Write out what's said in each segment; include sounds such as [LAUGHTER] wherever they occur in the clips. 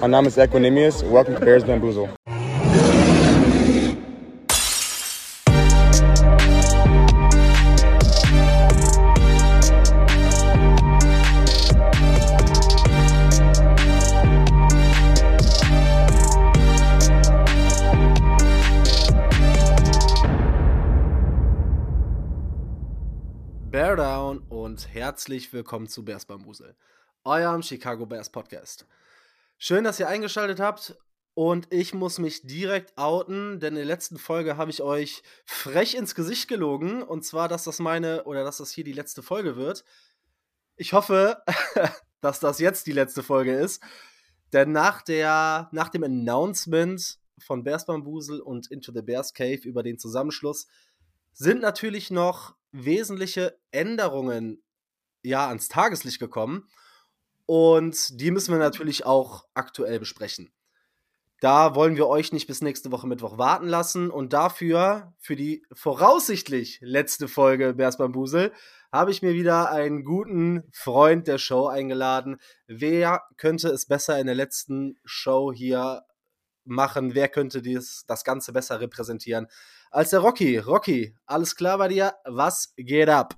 Mein Name ist Equinemius. Welcome to Bears Bamboozle. Bear Down und herzlich willkommen zu Bears Bamboozle, eurem Chicago Bears Podcast. Schön, dass ihr eingeschaltet habt und ich muss mich direkt outen, denn in der letzten Folge habe ich euch frech ins Gesicht gelogen und zwar, dass das meine oder dass das hier die letzte Folge wird. Ich hoffe, [LAUGHS] dass das jetzt die letzte Folge ist, denn nach, der, nach dem Announcement von Bears Bamboozle und Into the Bears Cave über den Zusammenschluss sind natürlich noch wesentliche Änderungen ja ans Tageslicht gekommen. Und die müssen wir natürlich auch aktuell besprechen. Da wollen wir euch nicht bis nächste Woche Mittwoch warten lassen. Und dafür, für die voraussichtlich letzte Folge Bears Bambusel, habe ich mir wieder einen guten Freund der Show eingeladen. Wer könnte es besser in der letzten Show hier machen? Wer könnte dies, das Ganze besser repräsentieren als der Rocky? Rocky, alles klar bei dir? Was geht ab?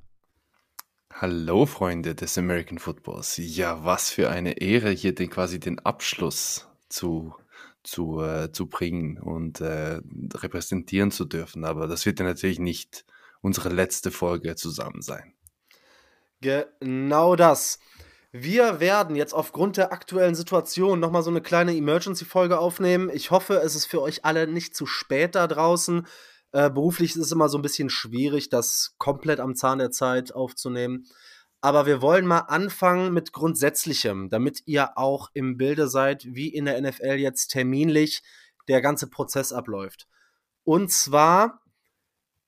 Hallo Freunde des American Footballs. Ja, was für eine Ehre, hier den, quasi den Abschluss zu, zu, äh, zu bringen und äh, repräsentieren zu dürfen. Aber das wird ja natürlich nicht unsere letzte Folge zusammen sein. Genau das. Wir werden jetzt aufgrund der aktuellen Situation nochmal so eine kleine Emergency-Folge aufnehmen. Ich hoffe, es ist für euch alle nicht zu spät da draußen. Äh, beruflich ist es immer so ein bisschen schwierig, das komplett am Zahn der Zeit aufzunehmen. Aber wir wollen mal anfangen mit Grundsätzlichem, damit ihr auch im Bilde seid, wie in der NFL jetzt terminlich der ganze Prozess abläuft. Und zwar,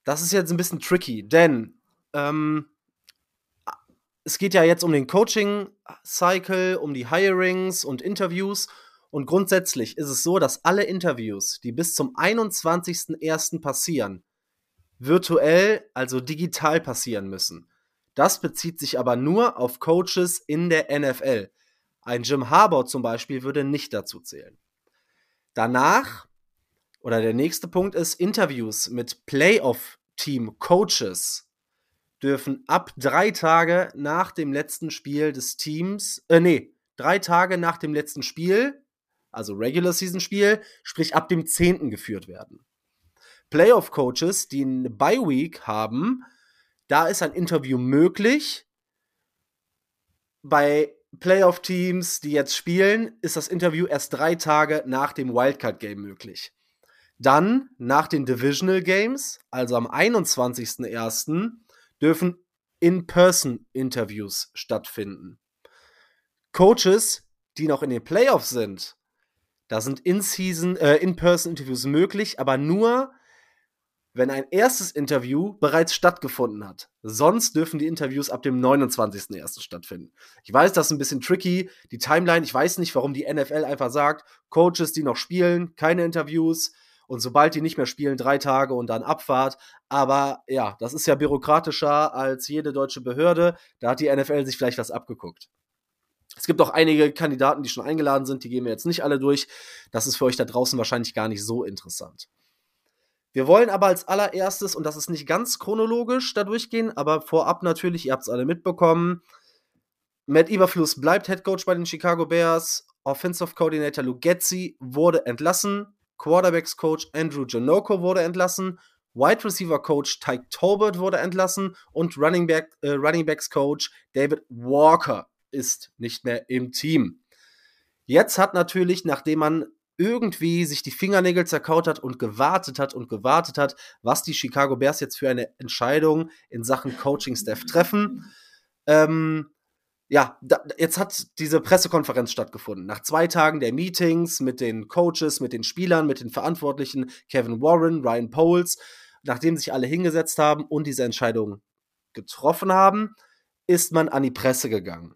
das ist jetzt ein bisschen tricky, denn ähm, es geht ja jetzt um den Coaching-Cycle, um die Hirings und Interviews. Und grundsätzlich ist es so, dass alle Interviews, die bis zum 21.01. passieren, virtuell, also digital passieren müssen. Das bezieht sich aber nur auf Coaches in der NFL. Ein Jim Harbour zum Beispiel würde nicht dazu zählen. Danach, oder der nächste Punkt ist, Interviews mit Playoff-Team-Coaches dürfen ab drei Tage nach dem letzten Spiel des Teams, äh, nee, drei Tage nach dem letzten Spiel also Regular Season Spiel, sprich ab dem 10. geführt werden. Playoff Coaches, die eine Bye Week haben, da ist ein Interview möglich. Bei Playoff Teams, die jetzt spielen, ist das Interview erst drei Tage nach dem Wildcard Game möglich. Dann, nach den Divisional Games, also am 21.01., dürfen In-Person-Interviews stattfinden. Coaches, die noch in den Playoffs sind, da sind In-Season, äh, In-Person-Interviews möglich, aber nur, wenn ein erstes Interview bereits stattgefunden hat. Sonst dürfen die Interviews ab dem 29.01. stattfinden. Ich weiß, das ist ein bisschen tricky. Die Timeline, ich weiß nicht, warum die NFL einfach sagt, Coaches, die noch spielen, keine Interviews. Und sobald die nicht mehr spielen, drei Tage und dann Abfahrt. Aber ja, das ist ja bürokratischer als jede deutsche Behörde. Da hat die NFL sich vielleicht was abgeguckt. Es gibt auch einige Kandidaten, die schon eingeladen sind, die gehen wir jetzt nicht alle durch. Das ist für euch da draußen wahrscheinlich gar nicht so interessant. Wir wollen aber als allererstes, und das ist nicht ganz chronologisch da durchgehen, aber vorab natürlich, ihr habt es alle mitbekommen, Matt Eberfluss bleibt Head Coach bei den Chicago Bears, Offensive Coordinator Lou Getzi wurde entlassen, Quarterbacks Coach Andrew Janoko wurde entlassen, Wide Receiver Coach Tyke Tolbert wurde entlassen und Running, Back, äh, Running Backs Coach David Walker ist nicht mehr im Team. Jetzt hat natürlich, nachdem man irgendwie sich die Fingernägel zerkaut hat und gewartet hat und gewartet hat, was die Chicago Bears jetzt für eine Entscheidung in Sachen Coaching-Staff treffen. Ähm, ja, da, jetzt hat diese Pressekonferenz stattgefunden. Nach zwei Tagen der Meetings mit den Coaches, mit den Spielern, mit den Verantwortlichen, Kevin Warren, Ryan Poles, nachdem sich alle hingesetzt haben und diese Entscheidung getroffen haben, ist man an die Presse gegangen.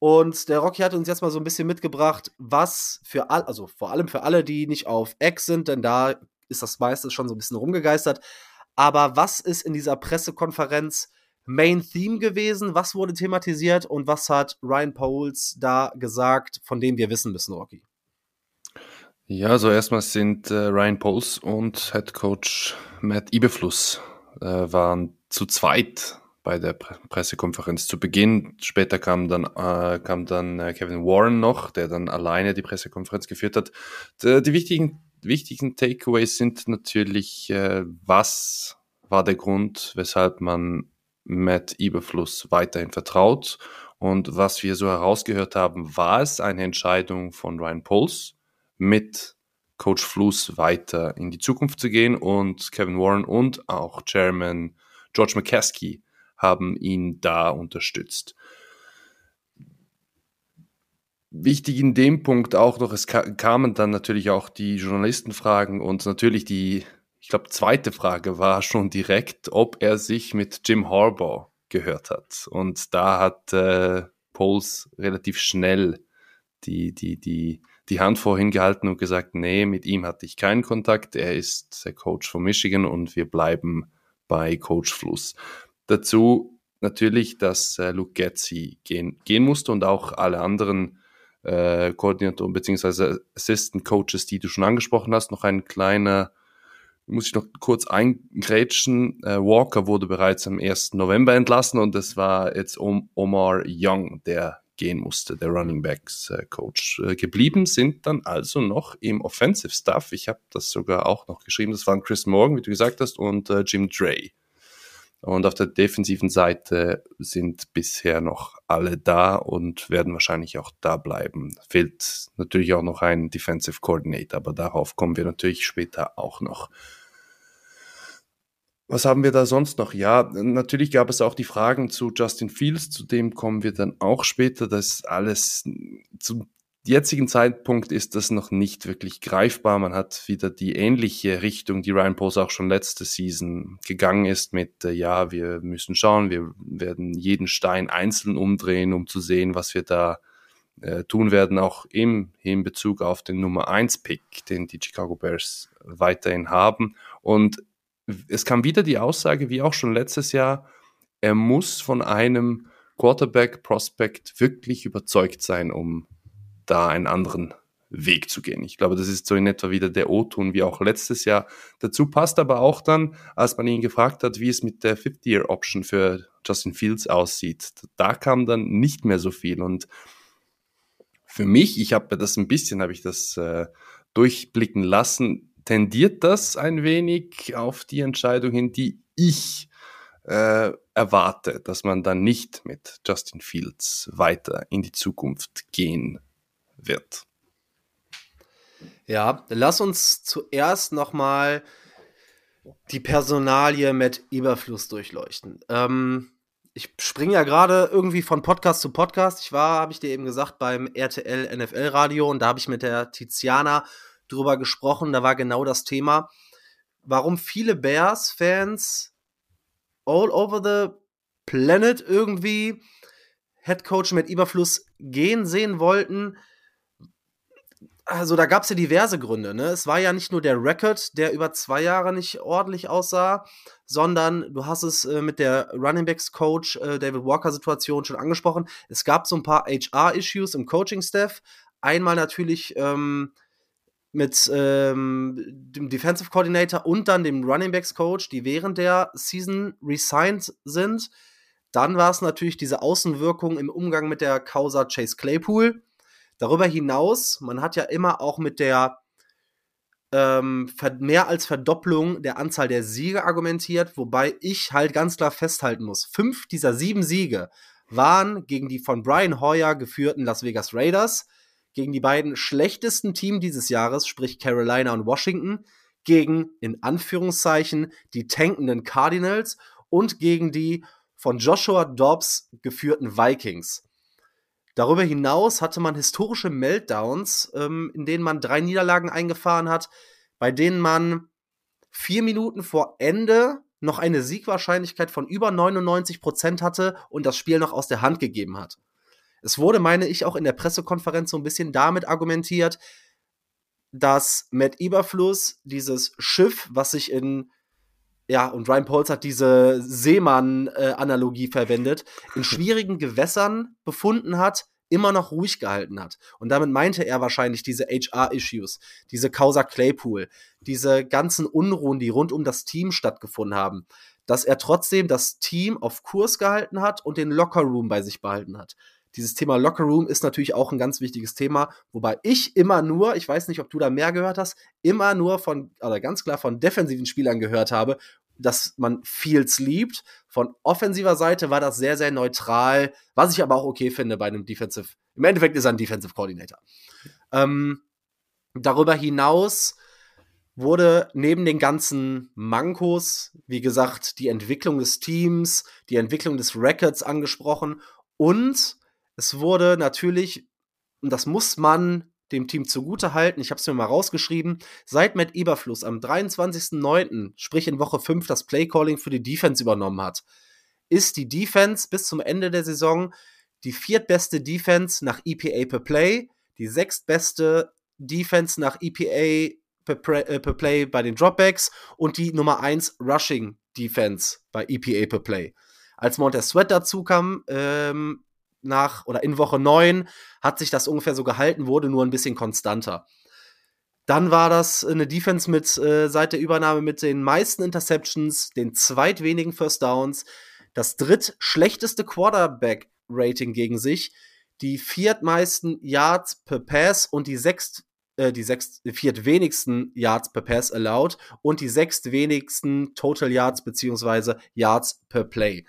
Und der Rocky hat uns jetzt mal so ein bisschen mitgebracht, was für all, also vor allem für alle, die nicht auf X sind, denn da ist das meiste schon so ein bisschen rumgegeistert. Aber was ist in dieser Pressekonferenz Main Theme gewesen? Was wurde thematisiert und was hat Ryan Poles da gesagt, von dem wir wissen müssen, Rocky? Ja, also erstmal sind äh, Ryan Poles und Head Coach Matt Iberfluss äh, waren zu zweit bei der Pre Pressekonferenz zu Beginn. Später kam dann, äh, kam dann äh, Kevin Warren noch, der dann alleine die Pressekonferenz geführt hat. Die, die wichtigen, wichtigen Takeaways sind natürlich, äh, was war der Grund, weshalb man Matt Iberfluss weiterhin vertraut. Und was wir so herausgehört haben, war es eine Entscheidung von Ryan Poles, mit Coach Fluss weiter in die Zukunft zu gehen und Kevin Warren und auch Chairman George McCaskey haben ihn da unterstützt. Wichtig in dem Punkt auch noch, es kamen dann natürlich auch die Journalistenfragen und natürlich die, ich glaube, zweite Frage war schon direkt, ob er sich mit Jim Harbaugh gehört hat. Und da hat äh, Poles relativ schnell die, die, die die Hand vorhin gehalten und gesagt, nee, mit ihm hatte ich keinen Kontakt. Er ist der Coach von Michigan und wir bleiben bei Coach Fluss. Dazu natürlich, dass äh, Luke Getzi gehen, gehen musste und auch alle anderen äh, Koordinatoren bzw. Assistant Coaches, die du schon angesprochen hast, noch ein kleiner, muss ich noch kurz eingrätschen. Äh, Walker wurde bereits am 1. November entlassen und es war jetzt Omar Young, der gehen musste, der Running Backs äh, Coach. Äh, geblieben sind dann also noch im Offensive Staff. Ich habe das sogar auch noch geschrieben. Das waren Chris Morgan, wie du gesagt hast, und äh, Jim Dre. Und auf der defensiven Seite sind bisher noch alle da und werden wahrscheinlich auch da bleiben. Fehlt natürlich auch noch ein Defensive Coordinator, aber darauf kommen wir natürlich später auch noch. Was haben wir da sonst noch? Ja, natürlich gab es auch die Fragen zu Justin Fields, zu dem kommen wir dann auch später. Das alles zum jetzigen Zeitpunkt ist das noch nicht wirklich greifbar. Man hat wieder die ähnliche Richtung, die Ryan Post auch schon letzte Season gegangen ist mit, äh, ja, wir müssen schauen, wir werden jeden Stein einzeln umdrehen, um zu sehen, was wir da äh, tun werden, auch im, in Bezug auf den Nummer 1 Pick, den die Chicago Bears weiterhin haben. Und es kam wieder die Aussage, wie auch schon letztes Jahr, er muss von einem Quarterback-Prospect wirklich überzeugt sein, um da einen anderen Weg zu gehen. Ich glaube, das ist so in etwa wieder der O-Ton wie auch letztes Jahr. Dazu passt aber auch dann, als man ihn gefragt hat, wie es mit der Fifth-Year-Option für Justin Fields aussieht. Da kam dann nicht mehr so viel. Und für mich, ich habe das ein bisschen, habe ich das äh, durchblicken lassen, tendiert das ein wenig auf die Entscheidung hin, die ich äh, erwarte, dass man dann nicht mit Justin Fields weiter in die Zukunft gehen wird. Ja, lass uns zuerst nochmal die Personalie mit Überfluss durchleuchten. Ähm, ich springe ja gerade irgendwie von Podcast zu Podcast. Ich war, habe ich dir eben gesagt, beim RTL NFL Radio und da habe ich mit der Tiziana drüber gesprochen. Da war genau das Thema, warum viele Bears-Fans all over the planet irgendwie Head Coach mit Überfluss gehen sehen wollten. Also da gab es ja diverse Gründe. Ne? Es war ja nicht nur der Record, der über zwei Jahre nicht ordentlich aussah, sondern du hast es äh, mit der Running Backs Coach äh, David Walker Situation schon angesprochen. Es gab so ein paar HR-Issues im Coaching-Staff. Einmal natürlich ähm, mit ähm, dem Defensive Coordinator und dann dem Running Backs Coach, die während der Season resigned sind. Dann war es natürlich diese Außenwirkung im Umgang mit der Causa Chase Claypool. Darüber hinaus, man hat ja immer auch mit der ähm, mehr als Verdopplung der Anzahl der Siege argumentiert, wobei ich halt ganz klar festhalten muss, fünf dieser sieben Siege waren gegen die von Brian Hoyer geführten Las Vegas Raiders gegen die beiden schlechtesten Teams dieses Jahres, sprich Carolina und Washington, gegen in Anführungszeichen die tankenden Cardinals und gegen die von Joshua Dobbs geführten Vikings. Darüber hinaus hatte man historische Meltdowns, ähm, in denen man drei Niederlagen eingefahren hat, bei denen man vier Minuten vor Ende noch eine Siegwahrscheinlichkeit von über 99 Prozent hatte und das Spiel noch aus der Hand gegeben hat. Es wurde, meine ich, auch in der Pressekonferenz so ein bisschen damit argumentiert, dass Matt Eberfluss dieses Schiff, was sich in ja, und Ryan Pauls hat diese Seemann-Analogie verwendet, in [LAUGHS] schwierigen Gewässern befunden hat, immer noch ruhig gehalten hat. Und damit meinte er wahrscheinlich diese HR-Issues, diese Causa Claypool, diese ganzen Unruhen, die rund um das Team stattgefunden haben, dass er trotzdem das Team auf Kurs gehalten hat und den Lockerroom bei sich behalten hat. Dieses Thema Lockerroom ist natürlich auch ein ganz wichtiges Thema, wobei ich immer nur, ich weiß nicht, ob du da mehr gehört hast, immer nur von, oder ganz klar von defensiven Spielern gehört habe, dass man Fields liebt. Von offensiver Seite war das sehr, sehr neutral, was ich aber auch okay finde bei einem Defensive. Im Endeffekt ist er ein Defensive Coordinator. Ähm, darüber hinaus wurde neben den ganzen Mankos, wie gesagt, die Entwicklung des Teams, die Entwicklung des Records angesprochen und es wurde natürlich, und das muss man dem Team zugute halten, ich habe es mir mal rausgeschrieben, seit Matt Eberfluss am 23.09., sprich in Woche 5, das Playcalling für die Defense übernommen hat, ist die Defense bis zum Ende der Saison die viertbeste Defense nach EPA per Play, die sechstbeste Defense nach EPA per, äh, per Play bei den Dropbacks und die Nummer 1 Rushing Defense bei EPA per Play. Als Montez Sweat dazu kam, ähm, nach oder in Woche 9 hat sich das ungefähr so gehalten, wurde nur ein bisschen konstanter. Dann war das eine Defense mit äh, seit der Übernahme mit den meisten Interceptions, den zweitwenigen First Downs, das drittschlechteste Quarterback-Rating gegen sich, die viertmeisten Yards per Pass und die sechst äh, die sechst, viertwenigsten Yards per Pass allowed und die sechstwenigsten Total Yards beziehungsweise Yards per Play.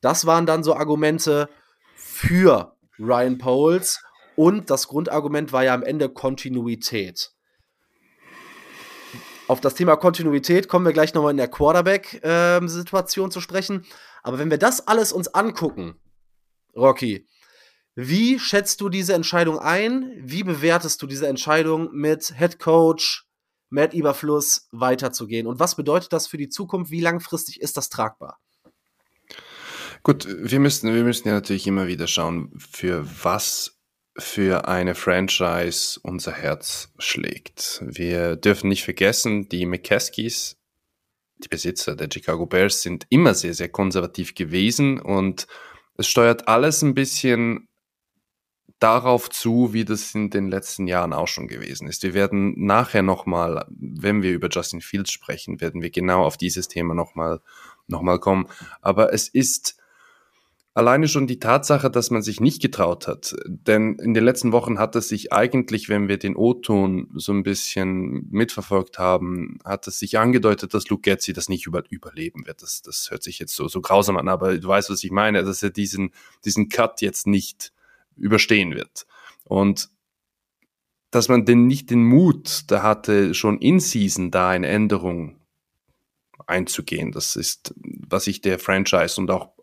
Das waren dann so Argumente, für Ryan Poles. Und das Grundargument war ja am Ende Kontinuität. Auf das Thema Kontinuität kommen wir gleich nochmal in der Quarterback-Situation äh, zu sprechen. Aber wenn wir das alles uns angucken, Rocky, wie schätzt du diese Entscheidung ein? Wie bewertest du diese Entscheidung mit Head Coach Matt Eberfluss weiterzugehen? Und was bedeutet das für die Zukunft? Wie langfristig ist das tragbar? Gut, wir müssen, wir müssen ja natürlich immer wieder schauen, für was für eine Franchise unser Herz schlägt. Wir dürfen nicht vergessen, die McCaskies, die Besitzer der Chicago Bears, sind immer sehr, sehr konservativ gewesen und es steuert alles ein bisschen darauf zu, wie das in den letzten Jahren auch schon gewesen ist. Wir werden nachher nochmal, wenn wir über Justin Fields sprechen, werden wir genau auf dieses Thema nochmal noch mal kommen. Aber es ist Alleine schon die Tatsache, dass man sich nicht getraut hat. Denn in den letzten Wochen hat es sich eigentlich, wenn wir den O-Ton so ein bisschen mitverfolgt haben, hat es sich angedeutet, dass Luke Getzi das nicht über, überleben wird. Das, das hört sich jetzt so, so grausam an, aber du weißt, was ich meine, dass er diesen, diesen Cut jetzt nicht überstehen wird. Und dass man denn nicht den Mut da hatte, schon in Season da eine Änderung einzugehen. Das ist, was ich der Franchise und auch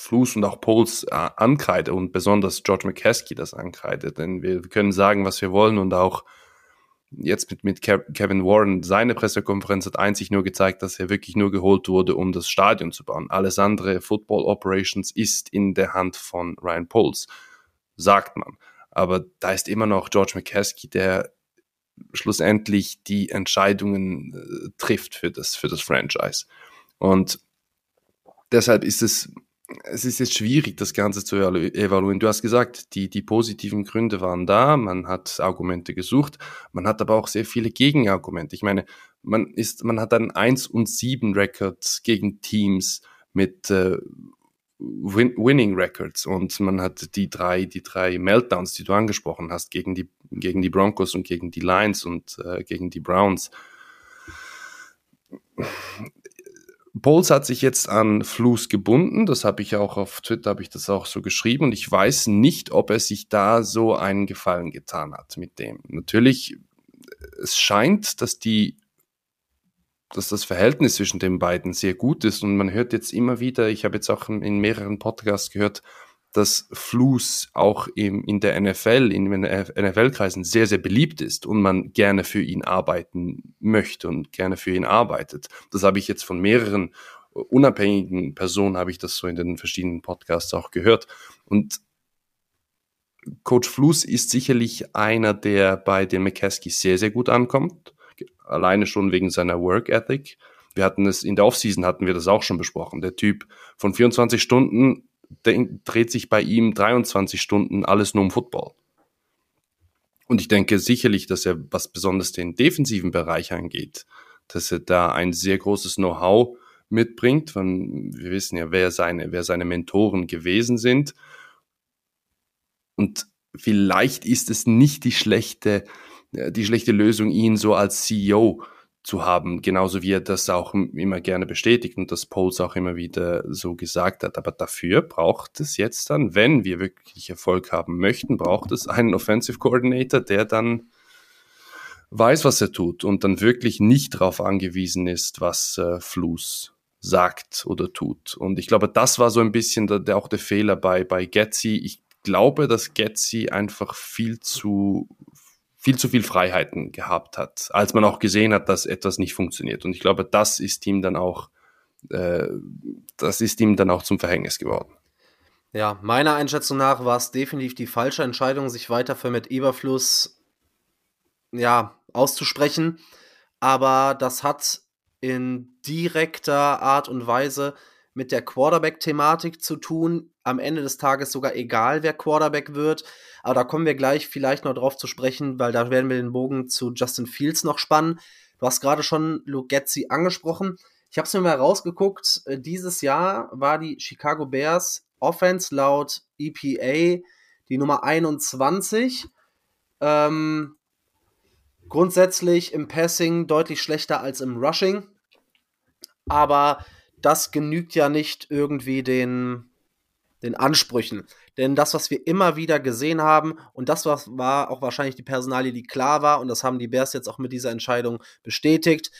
Fluss und auch Poles äh, ankreide und besonders George McCaskey das ankreidet. Denn wir können sagen, was wir wollen und auch jetzt mit, mit Kevin Warren, seine Pressekonferenz hat einzig nur gezeigt, dass er wirklich nur geholt wurde, um das Stadion zu bauen. Alles andere, Football Operations, ist in der Hand von Ryan Poles, sagt man. Aber da ist immer noch George McCaskey, der schlussendlich die Entscheidungen äh, trifft für das, für das Franchise. Und deshalb ist es es ist jetzt schwierig, das Ganze zu evaluieren. Du hast gesagt, die, die positiven Gründe waren da, man hat Argumente gesucht, man hat aber auch sehr viele Gegenargumente. Ich meine, man ist, man hat einen 1 und 7 Records gegen Teams mit äh, Win Winning Records und man hat die drei, die drei Meltdowns, die du angesprochen hast, gegen die, gegen die Broncos und gegen die Lions und äh, gegen die Browns Bowles hat sich jetzt an Flus gebunden. Das habe ich auch auf Twitter, habe ich das auch so geschrieben. Und ich weiß nicht, ob er sich da so einen Gefallen getan hat mit dem. Natürlich, es scheint, dass die, dass das Verhältnis zwischen den beiden sehr gut ist. Und man hört jetzt immer wieder, ich habe jetzt auch in mehreren Podcasts gehört, dass Flus auch im, in der NFL, in den NFL-Kreisen sehr, sehr beliebt ist und man gerne für ihn arbeiten möchte und gerne für ihn arbeitet. Das habe ich jetzt von mehreren unabhängigen Personen, habe ich das so in den verschiedenen Podcasts auch gehört. Und Coach Flus ist sicherlich einer, der bei den McCaskey sehr, sehr gut ankommt. Alleine schon wegen seiner Work Ethic. Wir hatten es in der Offseason hatten wir das auch schon besprochen. Der Typ von 24 Stunden dreht sich bei ihm 23 Stunden alles nur um Football. Und ich denke sicherlich, dass er, was besonders den defensiven Bereich angeht, dass er da ein sehr großes Know-how mitbringt. Von, wir wissen ja, wer seine, wer seine Mentoren gewesen sind. Und vielleicht ist es nicht die schlechte, äh, die schlechte Lösung, ihn so als CEO zu haben, genauso wie er das auch immer gerne bestätigt und das Poles auch immer wieder so gesagt hat. Aber dafür braucht es jetzt dann, wenn wir wirklich Erfolg haben möchten, braucht es einen Offensive Coordinator, der dann weiß, was er tut und dann wirklich nicht darauf angewiesen ist, was äh, Flus sagt oder tut. Und ich glaube, das war so ein bisschen der, der, auch der Fehler bei, bei Getzi. Ich glaube, dass Getzi einfach viel zu viel zu viel Freiheiten gehabt hat, als man auch gesehen hat, dass etwas nicht funktioniert. Und ich glaube, das ist ihm dann auch, äh, das ist ihm dann auch zum Verhängnis geworden. Ja, meiner Einschätzung nach war es definitiv die falsche Entscheidung, sich weiter für mit Eberfluss ja, auszusprechen. Aber das hat in direkter Art und Weise mit der Quarterback-Thematik zu tun. Am Ende des Tages sogar egal, wer Quarterback wird. Aber da kommen wir gleich vielleicht noch drauf zu sprechen, weil da werden wir den Bogen zu Justin Fields noch spannen. Du hast gerade schon Luke Getzi angesprochen. Ich habe es mir mal rausgeguckt. Äh, dieses Jahr war die Chicago Bears Offense laut EPA die Nummer 21. Ähm, grundsätzlich im Passing deutlich schlechter als im Rushing. Aber das genügt ja nicht irgendwie den, den Ansprüchen. Denn das, was wir immer wieder gesehen haben, und das war auch wahrscheinlich die Personalie, die klar war, und das haben die Bears jetzt auch mit dieser Entscheidung bestätigt,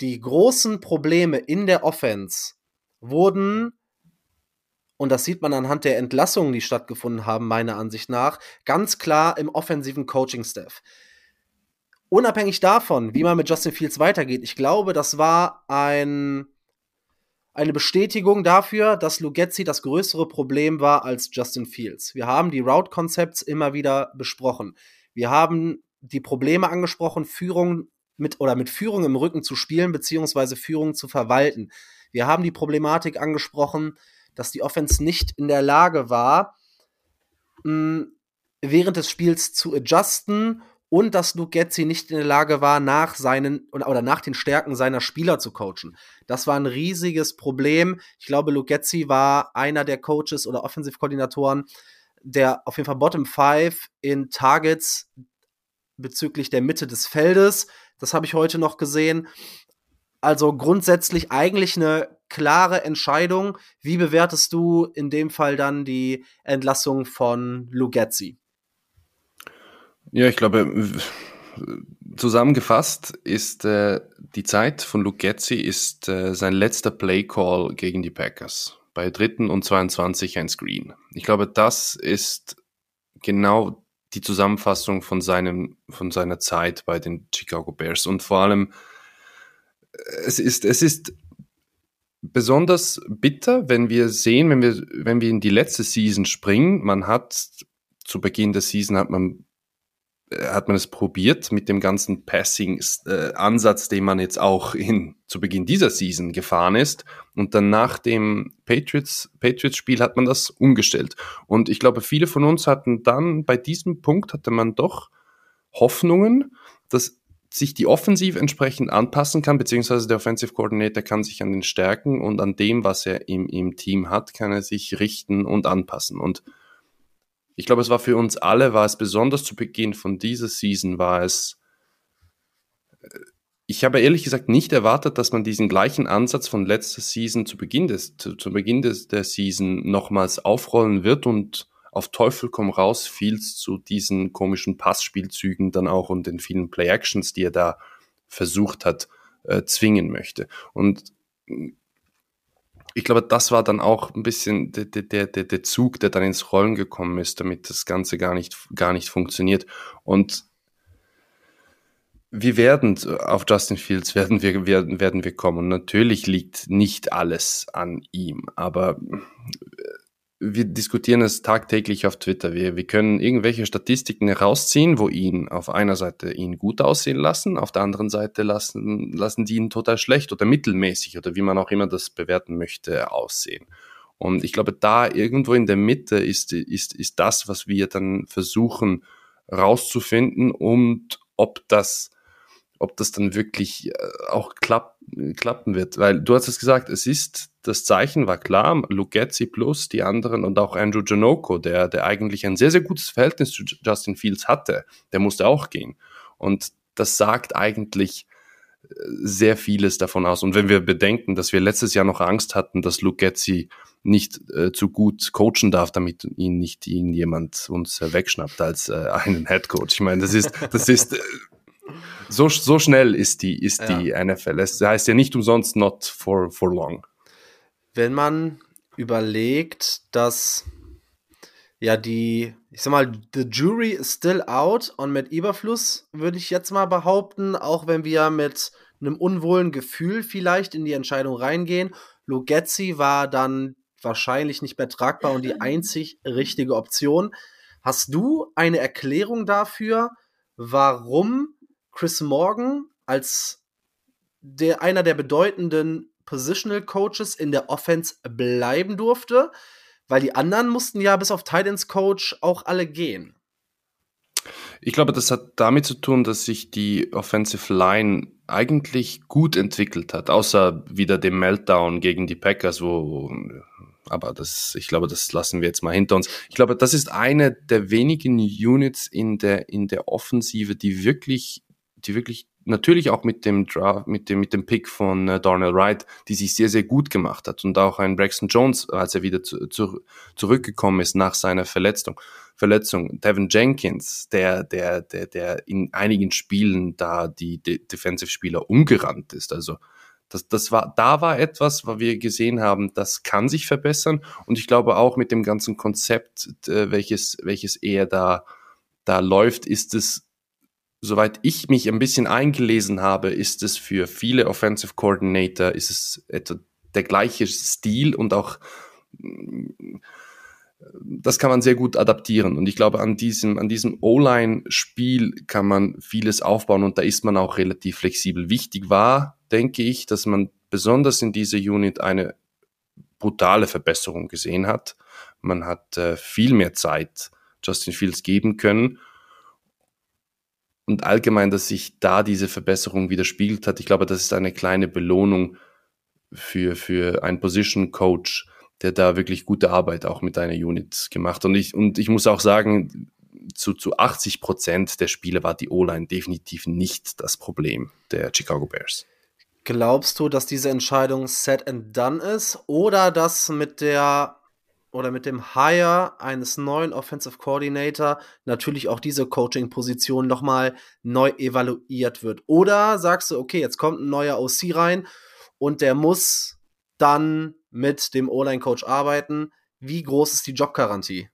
die großen Probleme in der Offense wurden, und das sieht man anhand der Entlassungen, die stattgefunden haben, meiner Ansicht nach, ganz klar im offensiven Coaching-Staff. Unabhängig davon, wie man mit Justin Fields weitergeht, ich glaube, das war ein eine Bestätigung dafür, dass Lugetzi das größere Problem war als Justin Fields. Wir haben die Route-Concepts immer wieder besprochen. Wir haben die Probleme angesprochen, Führung mit oder mit Führung im Rücken zu spielen, beziehungsweise Führung zu verwalten. Wir haben die Problematik angesprochen, dass die Offense nicht in der Lage war, mh, während des Spiels zu adjusten und dass Luke Getzi nicht in der Lage war, nach seinen oder nach den Stärken seiner Spieler zu coachen. Das war ein riesiges Problem. Ich glaube, Luke Getzi war einer der Coaches oder Offensivkoordinatoren, der auf jeden Fall Bottom Five in Targets bezüglich der Mitte des Feldes. Das habe ich heute noch gesehen. Also grundsätzlich eigentlich eine klare Entscheidung. Wie bewertest du in dem Fall dann die Entlassung von Lugetzi? Ja, ich glaube, zusammengefasst ist äh, die Zeit von Luke Getzi ist äh, sein letzter Play Call gegen die Packers. Bei dritten und 22 ein Screen. Ich glaube, das ist genau die Zusammenfassung von seinem, von seiner Zeit bei den Chicago Bears. Und vor allem, äh, es ist, es ist besonders bitter, wenn wir sehen, wenn wir, wenn wir in die letzte Season springen. Man hat zu Beginn der Season hat man hat man es probiert mit dem ganzen Passing-Ansatz, den man jetzt auch in, zu Beginn dieser Season gefahren ist. Und dann nach dem Patriots-Spiel Patriots hat man das umgestellt. Und ich glaube, viele von uns hatten dann, bei diesem Punkt hatte man doch Hoffnungen, dass sich die Offensive entsprechend anpassen kann, beziehungsweise der Offensive Coordinator kann sich an den Stärken und an dem, was er im, im Team hat, kann er sich richten und anpassen. Und ich glaube, es war für uns alle, war es besonders zu Beginn von dieser Season, war es, äh, ich habe ehrlich gesagt nicht erwartet, dass man diesen gleichen Ansatz von letzter Season zu Beginn des, zu, zu Beginn des, der Season nochmals aufrollen wird und auf Teufel komm raus viel zu diesen komischen Passspielzügen dann auch und den vielen Play-Actions, die er da versucht hat, äh, zwingen möchte. Und ich glaube, das war dann auch ein bisschen der, der, der, der Zug, der dann ins Rollen gekommen ist, damit das Ganze gar nicht, gar nicht funktioniert. Und wir werden auf Justin Fields werden wir, werden, werden wir kommen. Und natürlich liegt nicht alles an ihm, aber wir diskutieren es tagtäglich auf Twitter. Wir, wir können irgendwelche Statistiken herausziehen, wo ihn auf einer Seite ihn gut aussehen lassen, auf der anderen Seite lassen, lassen die ihn total schlecht oder mittelmäßig oder wie man auch immer das bewerten möchte, aussehen. Und ich glaube, da irgendwo in der Mitte ist, ist, ist das, was wir dann versuchen rauszufinden und ob das, ob das dann wirklich äh, auch klapp, klappen wird. Weil du hast es gesagt, es ist, das Zeichen war klar, Lugetzi plus die anderen und auch Andrew Janoko, der, der eigentlich ein sehr, sehr gutes Verhältnis zu Justin Fields hatte, der musste auch gehen. Und das sagt eigentlich äh, sehr vieles davon aus. Und wenn wir bedenken, dass wir letztes Jahr noch Angst hatten, dass Lugetzi nicht äh, zu gut coachen darf, damit ihn nicht irgendjemand uns äh, wegschnappt als äh, einen Head Coach. Ich meine, das ist, das ist äh, so, so schnell ist die, ist ja. die NFL. Es heißt ja nicht umsonst not for, for long. Wenn man überlegt, dass ja die, ich sag mal, the jury is still out und mit Überfluss würde ich jetzt mal behaupten, auch wenn wir mit einem unwohlen Gefühl vielleicht in die Entscheidung reingehen. Lugetzi war dann wahrscheinlich nicht mehr tragbar und die einzig richtige Option. Hast du eine Erklärung dafür, warum Chris Morgan als der, einer der bedeutenden Positional Coaches in der Offense bleiben durfte? Weil die anderen mussten ja bis auf Titans Coach auch alle gehen. Ich glaube, das hat damit zu tun, dass sich die Offensive Line eigentlich gut entwickelt hat, außer wieder dem Meltdown gegen die Packers, wo aber das, ich glaube, das lassen wir jetzt mal hinter uns. Ich glaube, das ist eine der wenigen Units in der, in der Offensive, die wirklich, die wirklich natürlich auch mit dem Draft, mit dem, mit dem Pick von äh, Darnell Wright, die sich sehr, sehr gut gemacht hat. Und auch ein Braxton Jones, als er wieder zu, zu, zurückgekommen ist nach seiner Verletzung. Verletzung. Devin Jenkins, der, der, der, der in einigen Spielen da die De Defensive-Spieler umgerannt ist. Also, das, das war, da war etwas, was wir gesehen haben, das kann sich verbessern. Und ich glaube auch mit dem ganzen Konzept, äh, welches, welches eher da, da läuft, ist es, soweit ich mich ein bisschen eingelesen habe, ist es für viele Offensive Coordinator, ist es etwa der gleiche Stil und auch, das kann man sehr gut adaptieren. Und ich glaube, an diesem, an diesem O-Line-Spiel kann man vieles aufbauen und da ist man auch relativ flexibel. Wichtig war, denke ich, dass man besonders in dieser Unit eine brutale Verbesserung gesehen hat. Man hat äh, viel mehr Zeit Justin Fields geben können. Und allgemein, dass sich da diese Verbesserung widerspiegelt hat, ich glaube, das ist eine kleine Belohnung für, für einen Position Coach, der da wirklich gute Arbeit auch mit einer Unit gemacht. Und ich, und ich muss auch sagen, zu, zu 80 Prozent der Spiele war die O-Line definitiv nicht das Problem der Chicago Bears. Glaubst du, dass diese Entscheidung set and done ist oder dass mit der oder mit dem Hire eines neuen Offensive Coordinator natürlich auch diese Coaching-Position nochmal neu evaluiert wird? Oder sagst du, okay, jetzt kommt ein neuer OC rein und der muss dann mit dem O-Line-Coach arbeiten? Wie groß ist die Jobgarantie?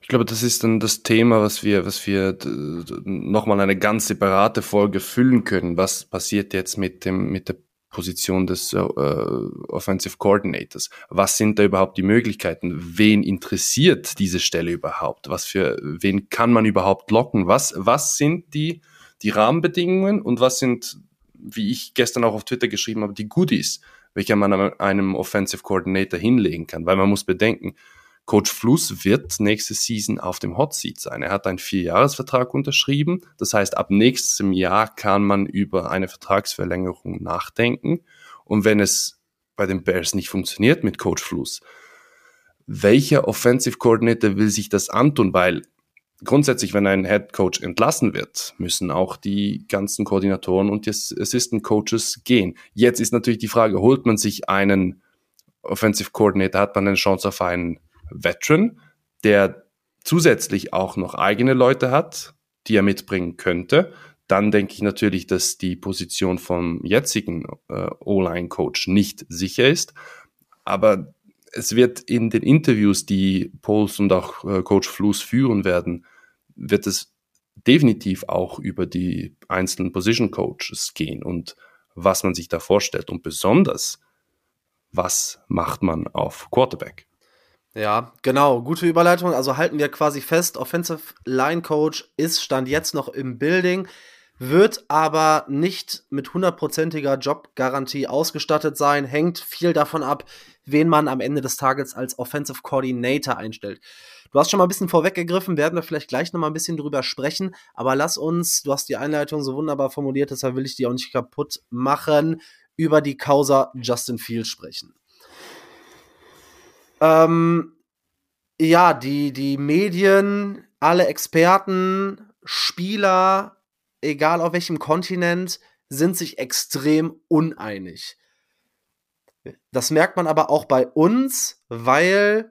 Ich glaube, das ist dann das Thema, was wir, was wir nochmal eine ganz separate Folge füllen können. Was passiert jetzt mit dem, mit der Position des äh, Offensive Coordinators? Was sind da überhaupt die Möglichkeiten? Wen interessiert diese Stelle überhaupt? Was für, wen kann man überhaupt locken? Was, was sind die, die Rahmenbedingungen und was sind, wie ich gestern auch auf Twitter geschrieben habe, die Goodies, welche man einem Offensive Coordinator hinlegen kann? Weil man muss bedenken, Coach Fluss wird nächste Season auf dem Hot Seat sein. Er hat einen Vierjahresvertrag unterschrieben. Das heißt, ab nächstem Jahr kann man über eine Vertragsverlängerung nachdenken. Und wenn es bei den Bears nicht funktioniert mit Coach Fluss, welcher Offensive Coordinator will sich das antun? Weil grundsätzlich, wenn ein Head Coach entlassen wird, müssen auch die ganzen Koordinatoren und die Assistant Coaches gehen. Jetzt ist natürlich die Frage, holt man sich einen Offensive Coordinator, hat man eine Chance auf einen Veteran, der zusätzlich auch noch eigene Leute hat, die er mitbringen könnte, dann denke ich natürlich, dass die Position vom jetzigen äh, O-Line-Coach nicht sicher ist. Aber es wird in den Interviews, die Pols und auch äh, Coach Flus führen werden, wird es definitiv auch über die einzelnen Position Coaches gehen und was man sich da vorstellt und besonders, was macht man auf Quarterback. Ja, genau. Gute Überleitung. Also halten wir quasi fest, Offensive Line Coach ist Stand jetzt noch im Building. wird aber nicht mit hundertprozentiger Jobgarantie ausgestattet sein, hängt viel davon ab, wen man am Ende des Tages als Offensive Coordinator einstellt. Du hast schon mal ein bisschen vorweggegriffen, werden wir vielleicht gleich noch mal ein bisschen drüber sprechen, aber lass uns, du hast die Einleitung so wunderbar formuliert, deshalb will ich die auch nicht kaputt machen, über die Causa Justin Fields sprechen. Ähm, ja, die, die Medien, alle Experten, Spieler, egal auf welchem Kontinent, sind sich extrem uneinig. Das merkt man aber auch bei uns, weil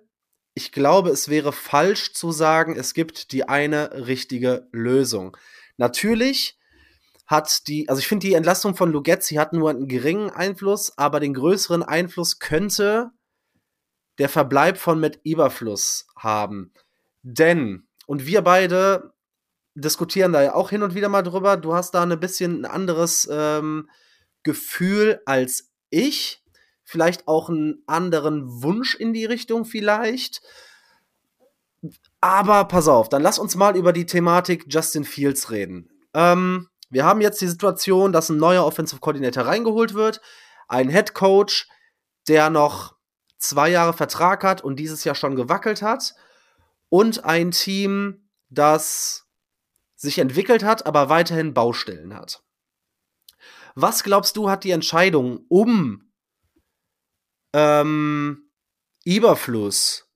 ich glaube, es wäre falsch zu sagen, es gibt die eine richtige Lösung. Natürlich hat die, also ich finde, die Entlassung von Lugetzi hat nur einen geringen Einfluss, aber den größeren Einfluss könnte der Verbleib von Matt Eberfluss haben. Denn, und wir beide diskutieren da ja auch hin und wieder mal drüber, du hast da ein bisschen ein anderes ähm, Gefühl als ich. Vielleicht auch einen anderen Wunsch in die Richtung, vielleicht. Aber pass auf, dann lass uns mal über die Thematik Justin Fields reden. Ähm, wir haben jetzt die Situation, dass ein neuer Offensive Coordinator reingeholt wird, ein Head Coach, der noch zwei Jahre Vertrag hat und dieses Jahr schon gewackelt hat. Und ein Team, das sich entwickelt hat, aber weiterhin Baustellen hat. Was glaubst du, hat die Entscheidung um ähm, Überfluss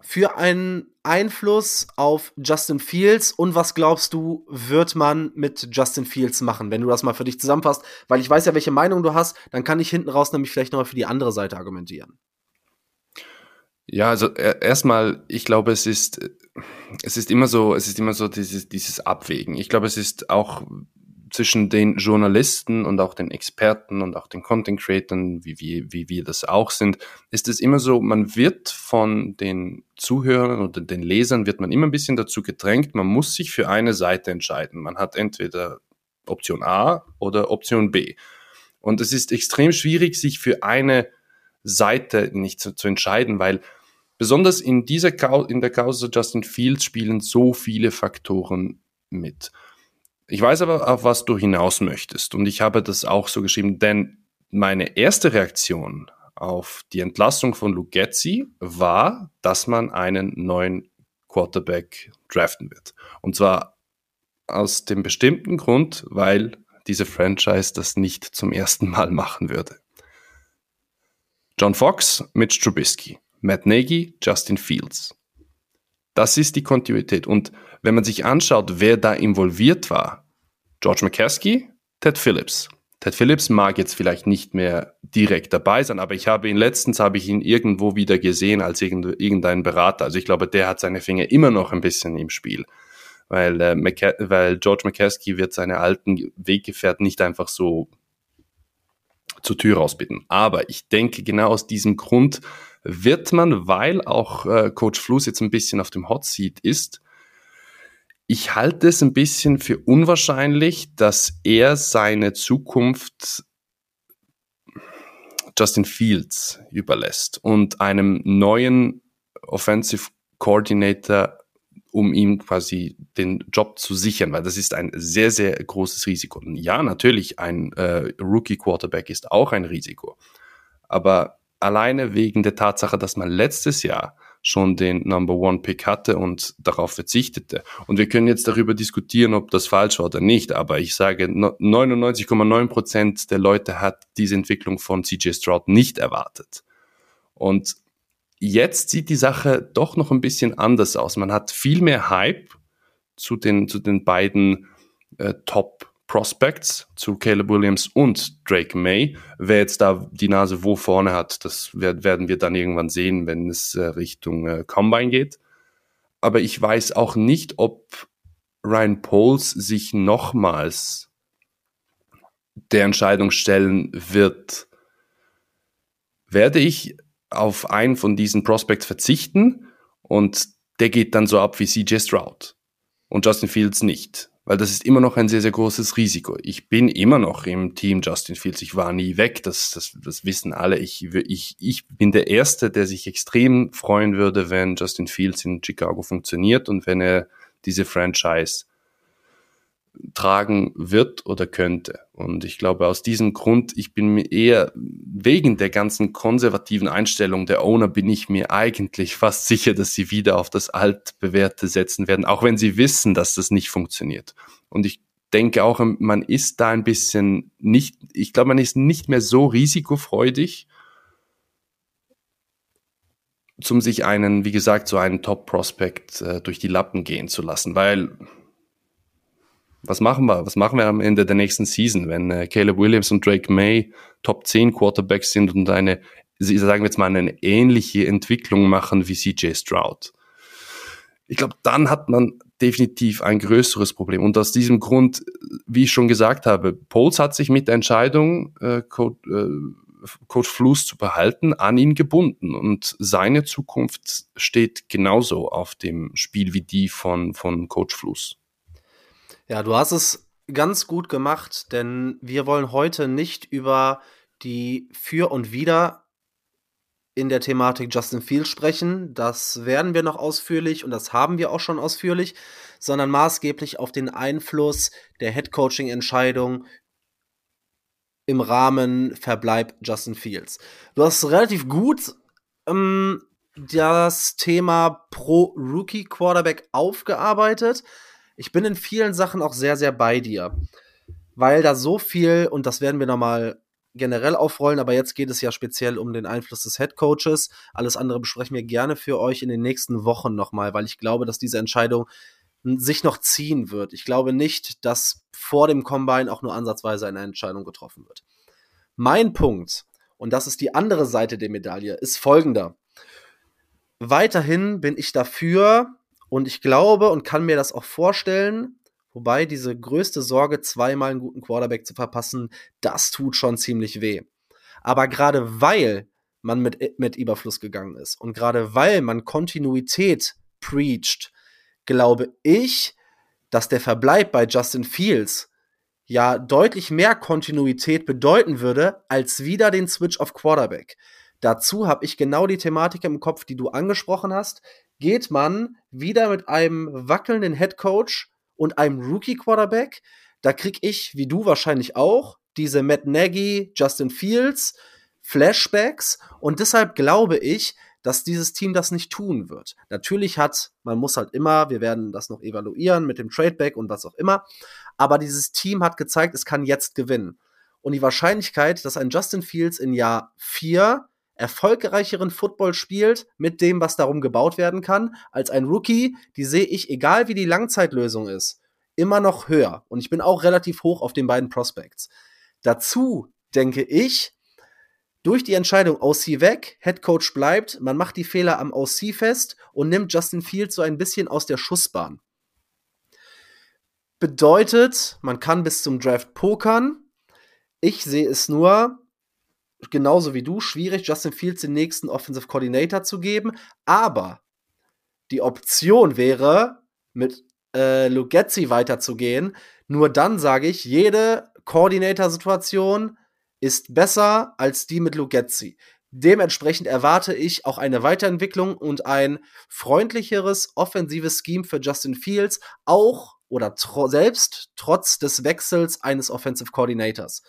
für einen Einfluss auf Justin Fields und was glaubst du, wird man mit Justin Fields machen, wenn du das mal für dich zusammenfasst? Weil ich weiß ja, welche Meinung du hast, dann kann ich hinten raus nämlich vielleicht nochmal für die andere Seite argumentieren. Ja, also erstmal, ich glaube, es ist, es ist immer so, es ist immer so dieses, dieses Abwägen. Ich glaube, es ist auch zwischen den Journalisten und auch den Experten und auch den Content Creatern, wie, wie, wie wir das auch sind, ist es immer so, man wird von den Zuhörern oder den Lesern wird man immer ein bisschen dazu gedrängt, man muss sich für eine Seite entscheiden. Man hat entweder Option A oder Option B. Und es ist extrem schwierig, sich für eine Seite nicht zu, zu entscheiden, weil besonders in dieser in der Causa Justin Fields spielen so viele Faktoren mit. Ich weiß aber, auf was du hinaus möchtest. Und ich habe das auch so geschrieben, denn meine erste Reaktion auf die Entlassung von Lugetzi war, dass man einen neuen Quarterback draften wird. Und zwar aus dem bestimmten Grund, weil diese Franchise das nicht zum ersten Mal machen würde. John Fox, Mitch Trubisky, Matt Nagy, Justin Fields. Das ist die Kontinuität. Und wenn man sich anschaut, wer da involviert war, George McCaskey, Ted Phillips. Ted Phillips mag jetzt vielleicht nicht mehr direkt dabei sein, aber ich habe ihn letztens habe ich ihn irgendwo wieder gesehen als irgendein Berater. Also ich glaube, der hat seine Finger immer noch ein bisschen im Spiel, weil, äh, weil George McCaskey wird seine alten Weggefährten nicht einfach so zur Tür rausbitten. Aber ich denke, genau aus diesem Grund wird man, weil auch äh, Coach Fluss jetzt ein bisschen auf dem Hot Seat ist, ich halte es ein bisschen für unwahrscheinlich, dass er seine Zukunft Justin Fields überlässt und einem neuen Offensive Coordinator, um ihm quasi den Job zu sichern, weil das ist ein sehr, sehr großes Risiko. Ja, natürlich, ein äh, Rookie Quarterback ist auch ein Risiko. Aber alleine wegen der Tatsache, dass man letztes Jahr schon den Number One Pick hatte und darauf verzichtete. Und wir können jetzt darüber diskutieren, ob das falsch war oder nicht, aber ich sage, 99,9 Prozent der Leute hat diese Entwicklung von CJ Stroud nicht erwartet. Und jetzt sieht die Sache doch noch ein bisschen anders aus. Man hat viel mehr Hype zu den, zu den beiden äh, Top Prospects zu Caleb Williams und Drake May. Wer jetzt da die Nase wo vorne hat, das werden wir dann irgendwann sehen, wenn es äh, Richtung äh, Combine geht. Aber ich weiß auch nicht, ob Ryan Poles sich nochmals der Entscheidung stellen wird, werde ich auf einen von diesen Prospects verzichten und der geht dann so ab wie CJ Stroud und Justin Fields nicht weil das ist immer noch ein sehr, sehr großes Risiko. Ich bin immer noch im Team Justin Fields. Ich war nie weg. Das, das, das wissen alle. Ich, ich, ich bin der Erste, der sich extrem freuen würde, wenn Justin Fields in Chicago funktioniert und wenn er diese Franchise tragen wird oder könnte. Und ich glaube, aus diesem Grund, ich bin mir eher wegen der ganzen konservativen Einstellung der Owner, bin ich mir eigentlich [LAUGHS] fast sicher, dass sie wieder auf das Altbewährte setzen werden, auch wenn sie wissen, dass das nicht funktioniert. Und ich denke auch, man ist da ein bisschen nicht, ich glaube, man ist nicht mehr so risikofreudig, zum sich einen, wie gesagt, so einen Top-Prospect äh, durch die Lappen gehen zu lassen, weil was machen wir? Was machen wir am Ende der nächsten Season, wenn äh, Caleb Williams und Drake May Top 10 Quarterbacks sind und eine, sagen wir jetzt mal, eine ähnliche Entwicklung machen wie CJ Stroud? Ich glaube, dann hat man definitiv ein größeres Problem. Und aus diesem Grund, wie ich schon gesagt habe, Poles hat sich mit der Entscheidung, äh, Coach, äh, Coach Fluss zu behalten, an ihn gebunden. Und seine Zukunft steht genauso auf dem Spiel wie die von, von Coach Fluss. Ja, du hast es ganz gut gemacht, denn wir wollen heute nicht über die Für und Wider in der Thematik Justin Fields sprechen. Das werden wir noch ausführlich und das haben wir auch schon ausführlich, sondern maßgeblich auf den Einfluss der Headcoaching-Entscheidung im Rahmen Verbleib Justin Fields. Du hast relativ gut ähm, das Thema pro Rookie Quarterback aufgearbeitet ich bin in vielen Sachen auch sehr, sehr bei dir. Weil da so viel, und das werden wir nochmal generell aufrollen, aber jetzt geht es ja speziell um den Einfluss des Head Coaches. Alles andere besprechen wir gerne für euch in den nächsten Wochen nochmal, weil ich glaube, dass diese Entscheidung sich noch ziehen wird. Ich glaube nicht, dass vor dem Combine auch nur ansatzweise eine Entscheidung getroffen wird. Mein Punkt, und das ist die andere Seite der Medaille, ist folgender. Weiterhin bin ich dafür, und ich glaube und kann mir das auch vorstellen, wobei diese größte Sorge, zweimal einen guten Quarterback zu verpassen, das tut schon ziemlich weh. Aber gerade weil man mit, mit Überfluss gegangen ist und gerade weil man Kontinuität preacht, glaube ich, dass der Verbleib bei Justin Fields ja deutlich mehr Kontinuität bedeuten würde, als wieder den Switch auf Quarterback. Dazu habe ich genau die Thematik im Kopf, die du angesprochen hast geht man wieder mit einem wackelnden Head Coach und einem Rookie Quarterback. Da krieg ich, wie du wahrscheinlich auch, diese Matt Nagy, Justin Fields Flashbacks und deshalb glaube ich, dass dieses Team das nicht tun wird. Natürlich hat, man muss halt immer, wir werden das noch evaluieren mit dem Tradeback und was auch immer, aber dieses Team hat gezeigt, es kann jetzt gewinnen. Und die Wahrscheinlichkeit, dass ein Justin Fields in Jahr 4 erfolgreicheren Football spielt mit dem, was darum gebaut werden kann, als ein Rookie, die sehe ich, egal wie die Langzeitlösung ist, immer noch höher. Und ich bin auch relativ hoch auf den beiden Prospects. Dazu denke ich, durch die Entscheidung OC weg, Head Coach bleibt, man macht die Fehler am OC fest und nimmt Justin Fields so ein bisschen aus der Schussbahn. Bedeutet, man kann bis zum Draft pokern. Ich sehe es nur, genauso wie du, schwierig, Justin Fields den nächsten Offensive Coordinator zu geben. Aber die Option wäre, mit äh, Lugetzi weiterzugehen. Nur dann sage ich, jede Coordinator-Situation ist besser als die mit Lugetzi. Dementsprechend erwarte ich auch eine Weiterentwicklung und ein freundlicheres offensives Scheme für Justin Fields, auch oder tro selbst trotz des Wechsels eines Offensive Coordinators.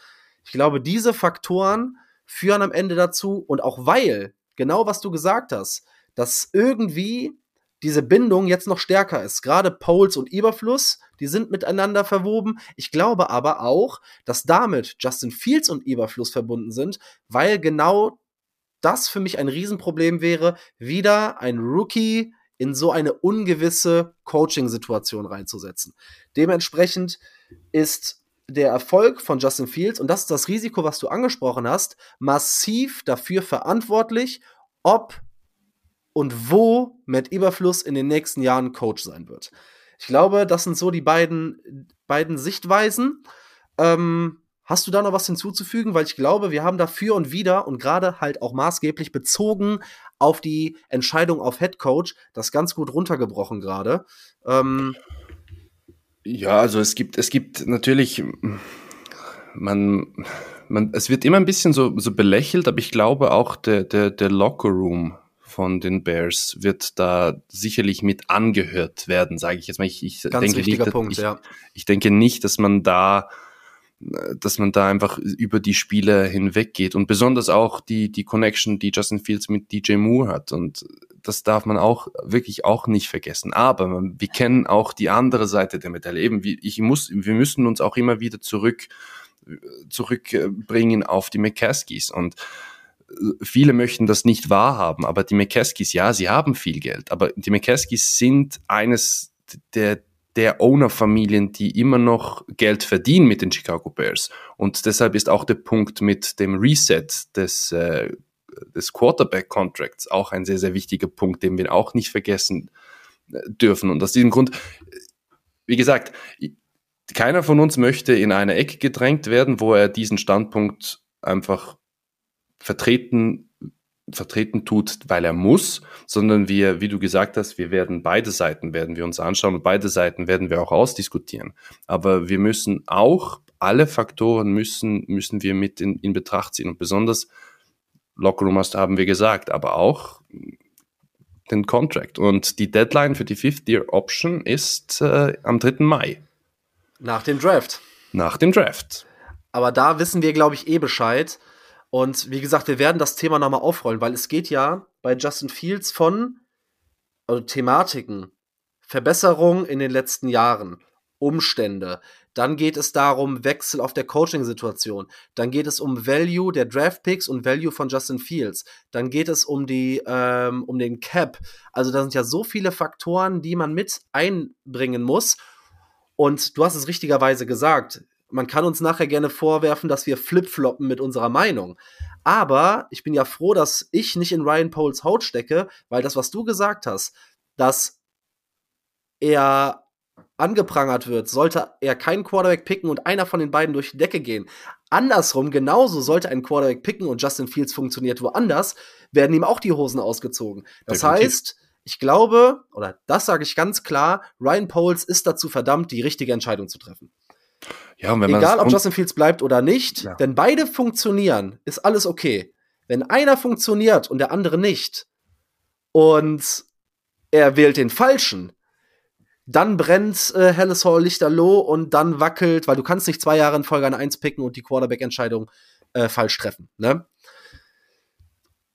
Ich glaube, diese Faktoren führen am Ende dazu und auch weil, genau was du gesagt hast, dass irgendwie diese Bindung jetzt noch stärker ist. Gerade Poles und Überfluss, die sind miteinander verwoben. Ich glaube aber auch, dass damit Justin Fields und Überfluss verbunden sind, weil genau das für mich ein Riesenproblem wäre, wieder ein Rookie in so eine ungewisse Coaching-Situation reinzusetzen. Dementsprechend ist der Erfolg von Justin Fields, und das ist das Risiko, was du angesprochen hast, massiv dafür verantwortlich, ob und wo Matt Überfluss in den nächsten Jahren Coach sein wird. Ich glaube, das sind so die beiden, beiden Sichtweisen. Ähm, hast du da noch was hinzuzufügen? Weil ich glaube, wir haben dafür und wieder und gerade halt auch maßgeblich bezogen auf die Entscheidung auf Head Coach das ganz gut runtergebrochen gerade. Ähm, ja, also es gibt, es gibt natürlich, man, man, es wird immer ein bisschen so, so belächelt, aber ich glaube auch der, der, der Locker Room von den Bears wird da sicherlich mit angehört werden, sage ich jetzt mal. Ich, ich Ganz denke wichtiger nicht, Punkt, ich, ja. ich denke nicht, dass man da dass man da einfach über die Spieler hinweggeht. Und besonders auch die, die Connection, die Justin Fields mit DJ Moore hat. Und das darf man auch wirklich auch nicht vergessen. Aber wir kennen auch die andere Seite der Medaille. Eben, ich muss, wir müssen uns auch immer wieder zurück, zurückbringen auf die McCaskies. Und viele möchten das nicht wahrhaben, aber die McCaskies, ja, sie haben viel Geld, aber die McCaskies sind eines der, der Owner-Familien, die immer noch Geld verdienen mit den Chicago Bears. Und deshalb ist auch der Punkt mit dem Reset des, äh, des Quarterback-Contracts auch ein sehr, sehr wichtiger Punkt, den wir auch nicht vergessen äh, dürfen. Und aus diesem Grund, wie gesagt, keiner von uns möchte in eine Ecke gedrängt werden, wo er diesen Standpunkt einfach vertreten vertreten tut, weil er muss, sondern wir, wie du gesagt hast, wir werden beide Seiten werden wir uns anschauen und beide Seiten werden wir auch ausdiskutieren. Aber wir müssen auch alle Faktoren müssen müssen wir mit in, in Betracht ziehen und besonders Lockerroom haben wir gesagt, aber auch den Contract und die Deadline für die Fifth Year Option ist äh, am 3. Mai. Nach dem Draft. Nach dem Draft. Aber da wissen wir, glaube ich, eh Bescheid. Und wie gesagt, wir werden das Thema nochmal aufrollen, weil es geht ja bei Justin Fields von also Thematiken, Verbesserung in den letzten Jahren, Umstände. Dann geht es darum, Wechsel auf der Coaching-Situation. Dann geht es um Value der Draft-Picks und Value von Justin Fields. Dann geht es um, die, ähm, um den Cap. Also da sind ja so viele Faktoren, die man mit einbringen muss. Und du hast es richtigerweise gesagt man kann uns nachher gerne vorwerfen, dass wir flipfloppen mit unserer Meinung. Aber ich bin ja froh, dass ich nicht in Ryan Poles Haut stecke, weil das, was du gesagt hast, dass er angeprangert wird, sollte er keinen Quarterback picken und einer von den beiden durch die Decke gehen. Andersrum, genauso sollte ein Quarterback picken und Justin Fields funktioniert woanders, werden ihm auch die Hosen ausgezogen. Das Definitiv. heißt, ich glaube, oder das sage ich ganz klar, Ryan Poles ist dazu verdammt, die richtige Entscheidung zu treffen. Ja, Egal, ob Justin Fields bleibt oder nicht, ja. wenn beide funktionieren, ist alles okay. Wenn einer funktioniert und der andere nicht und er wählt den falschen, dann brennt äh, Helles Hall lichterloh und dann wackelt, weil du kannst nicht zwei Jahre in Folge an eins picken und die Quarterback-Entscheidung äh, falsch treffen. Ne?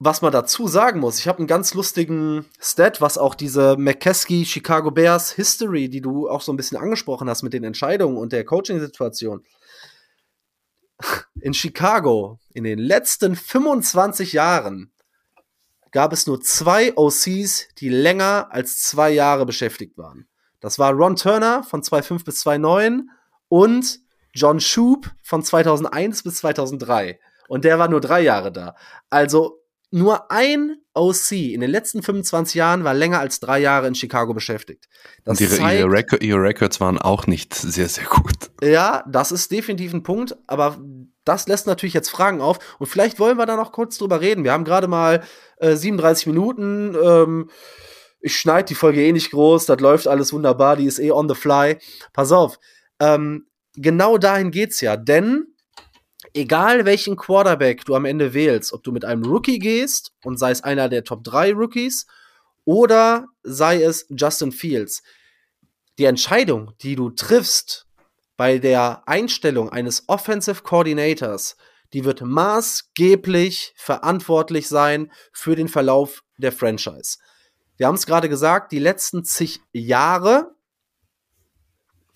Was man dazu sagen muss, ich habe einen ganz lustigen Stat, was auch diese McKesky Chicago Bears History, die du auch so ein bisschen angesprochen hast mit den Entscheidungen und der Coaching-Situation. In Chicago in den letzten 25 Jahren gab es nur zwei OCs, die länger als zwei Jahre beschäftigt waren. Das war Ron Turner von 2005 bis 2009 und John Shoup von 2001 bis 2003. Und der war nur drei Jahre da. Also nur ein OC in den letzten 25 Jahren war länger als drei Jahre in Chicago beschäftigt. Das Und ihre, zeigt, ihre, Record, ihre Records waren auch nicht sehr, sehr gut. Ja, das ist definitiv ein Punkt, aber das lässt natürlich jetzt Fragen auf. Und vielleicht wollen wir da noch kurz drüber reden. Wir haben gerade mal äh, 37 Minuten. Ähm, ich schneide die Folge eh nicht groß, das läuft alles wunderbar, die ist eh on the fly. Pass auf. Ähm, genau dahin geht's ja, denn egal welchen Quarterback du am Ende wählst, ob du mit einem Rookie gehst und sei es einer der Top 3 Rookies oder sei es Justin Fields, die Entscheidung, die du triffst bei der Einstellung eines Offensive Coordinators, die wird maßgeblich verantwortlich sein für den Verlauf der Franchise. Wir haben es gerade gesagt, die letzten zig Jahre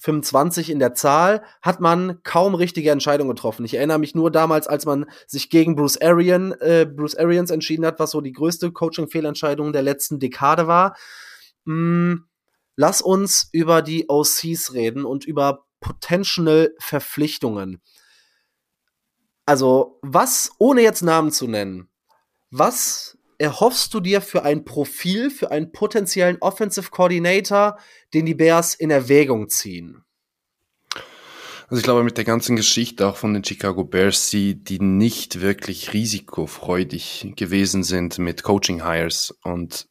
25 in der Zahl, hat man kaum richtige Entscheidungen getroffen. Ich erinnere mich nur damals, als man sich gegen Bruce Arian, äh, Bruce Arians entschieden hat, was so die größte Coaching-Fehlentscheidung der letzten Dekade war. Mm, lass uns über die OCs reden und über Potential Verpflichtungen. Also, was, ohne jetzt Namen zu nennen, was erhoffst du dir für ein Profil, für einen potenziellen Offensive Coordinator, den die Bears in Erwägung ziehen? Also ich glaube, mit der ganzen Geschichte auch von den Chicago Bears, sie, die nicht wirklich risikofreudig gewesen sind mit Coaching Hires. Und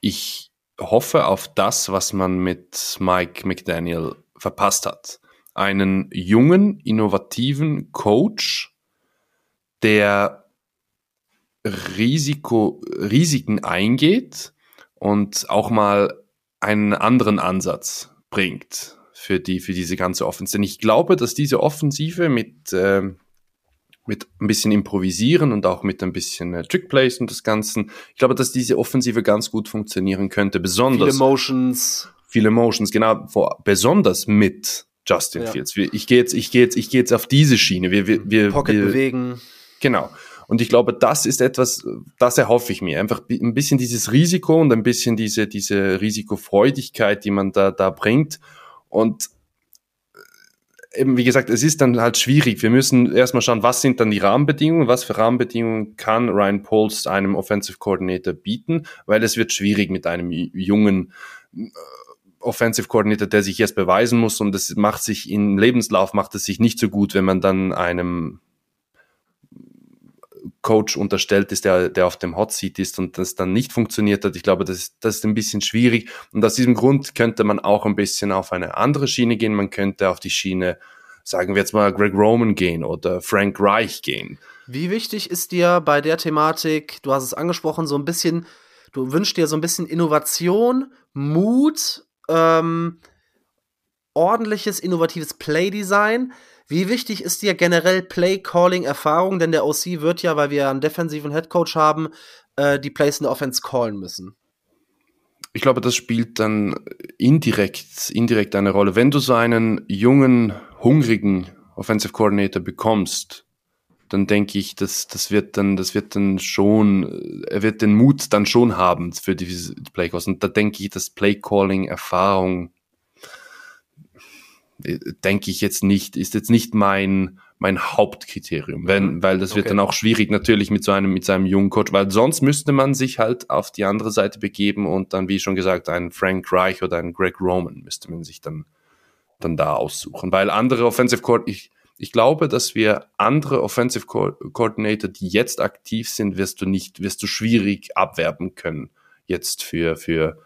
ich hoffe auf das, was man mit Mike McDaniel verpasst hat. Einen jungen, innovativen Coach, der Risiko, Risiken eingeht und auch mal einen anderen Ansatz bringt für die, für diese ganze Offensive. Denn ich glaube, dass diese Offensive mit, äh, mit ein bisschen improvisieren und auch mit ein bisschen äh, Trickplays und das Ganzen, ich glaube, dass diese Offensive ganz gut funktionieren könnte, besonders. Viele Motions. Viele Motions, genau, vor, besonders mit Justin Ja. Fields. Ich gehe jetzt, ich gehe jetzt, ich gehe jetzt auf diese Schiene. Wir, wir, wir, Pocket wir, bewegen. Genau. Und ich glaube, das ist etwas, das erhoffe ich mir. Einfach ein bisschen dieses Risiko und ein bisschen diese, diese Risikofreudigkeit, die man da, da bringt. Und äh, eben, wie gesagt, es ist dann halt schwierig. Wir müssen erstmal schauen, was sind dann die Rahmenbedingungen, was für Rahmenbedingungen kann Ryan Poles einem Offensive Coordinator bieten, weil es wird schwierig mit einem jungen äh, Offensive Coordinator, der sich jetzt beweisen muss und es macht sich im Lebenslauf macht es sich nicht so gut, wenn man dann einem Coach unterstellt ist, der, der auf dem Hot Seat ist und das dann nicht funktioniert hat. Ich glaube, das ist, das ist ein bisschen schwierig. Und aus diesem Grund könnte man auch ein bisschen auf eine andere Schiene gehen. Man könnte auf die Schiene, sagen wir jetzt mal, Greg Roman gehen oder Frank Reich gehen. Wie wichtig ist dir bei der Thematik, du hast es angesprochen, so ein bisschen, du wünschst dir so ein bisschen Innovation, Mut, ähm, ordentliches, innovatives Playdesign. Wie wichtig ist dir generell Play-Calling-Erfahrung? Denn der OC wird ja, weil wir einen defensiven Headcoach haben, äh, die Plays in der Offense callen müssen. Ich glaube, das spielt dann indirekt, indirekt eine Rolle. Wenn du so einen jungen, hungrigen Offensive Coordinator bekommst, dann denke ich, dass das wird dann, das wird dann schon, er wird den Mut dann schon haben für diese Playcalls. Und da denke ich, dass Playcalling-Erfahrung, äh, denke ich jetzt nicht, ist jetzt nicht mein, mein Hauptkriterium, wenn, weil das wird Okay. dann auch schwierig natürlich mit so einem, mit seinem jungen Coach, weil sonst müsste man sich halt auf die andere Seite begeben und dann, wie schon gesagt, einen Frank Reich oder einen Greg Roman müsste man sich dann, dann da aussuchen, weil andere Offensive Court, ich, ich glaube, dass wir andere Offensive Co Coordinator, die jetzt aktiv sind, wirst du nicht, wirst du schwierig abwerben können jetzt für, für,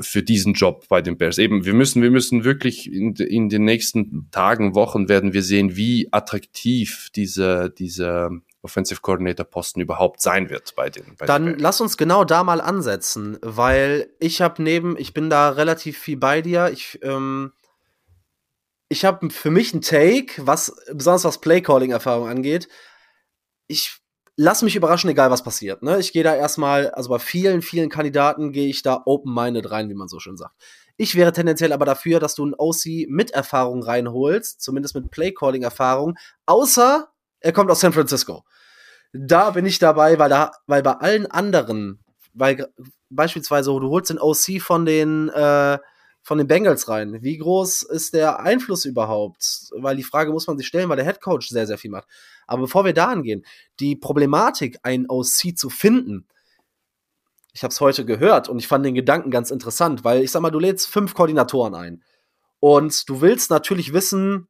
für diesen Job bei den Bears. Eben, wir müssen, wir müssen wirklich in, in den nächsten Tagen, Wochen werden wir sehen, wie attraktiv dieser, dieser Offensive Coordinator Posten überhaupt sein wird bei den, bei den Dann Bears. lass uns genau da mal ansetzen, weil ich habe neben, ich bin da relativ viel bei dir. Ich, ähm, ich habe für mich einen Take, was besonders was Playcalling-Erfahrung angeht. Ich lass mich überraschen, egal was passiert. Ne? Ich gehe da erstmal, also bei vielen, vielen Kandidaten gehe ich da open-minded rein, wie man so schön sagt. Ich wäre tendenziell aber dafür, dass du einen OC mit Erfahrung reinholst, zumindest mit Playcalling-Erfahrung, außer er kommt aus San Francisco. Da bin ich dabei, weil da, weil bei allen anderen, weil beispielsweise du holst den OC von den äh, von den Bengals rein. Wie groß ist der Einfluss überhaupt? Weil die Frage muss man sich stellen, weil der Head Coach sehr, sehr viel macht. Aber bevor wir da angehen, die Problematik, einen OC zu finden, ich habe es heute gehört und ich fand den Gedanken ganz interessant, weil ich sag mal, du lädst fünf Koordinatoren ein und du willst natürlich wissen,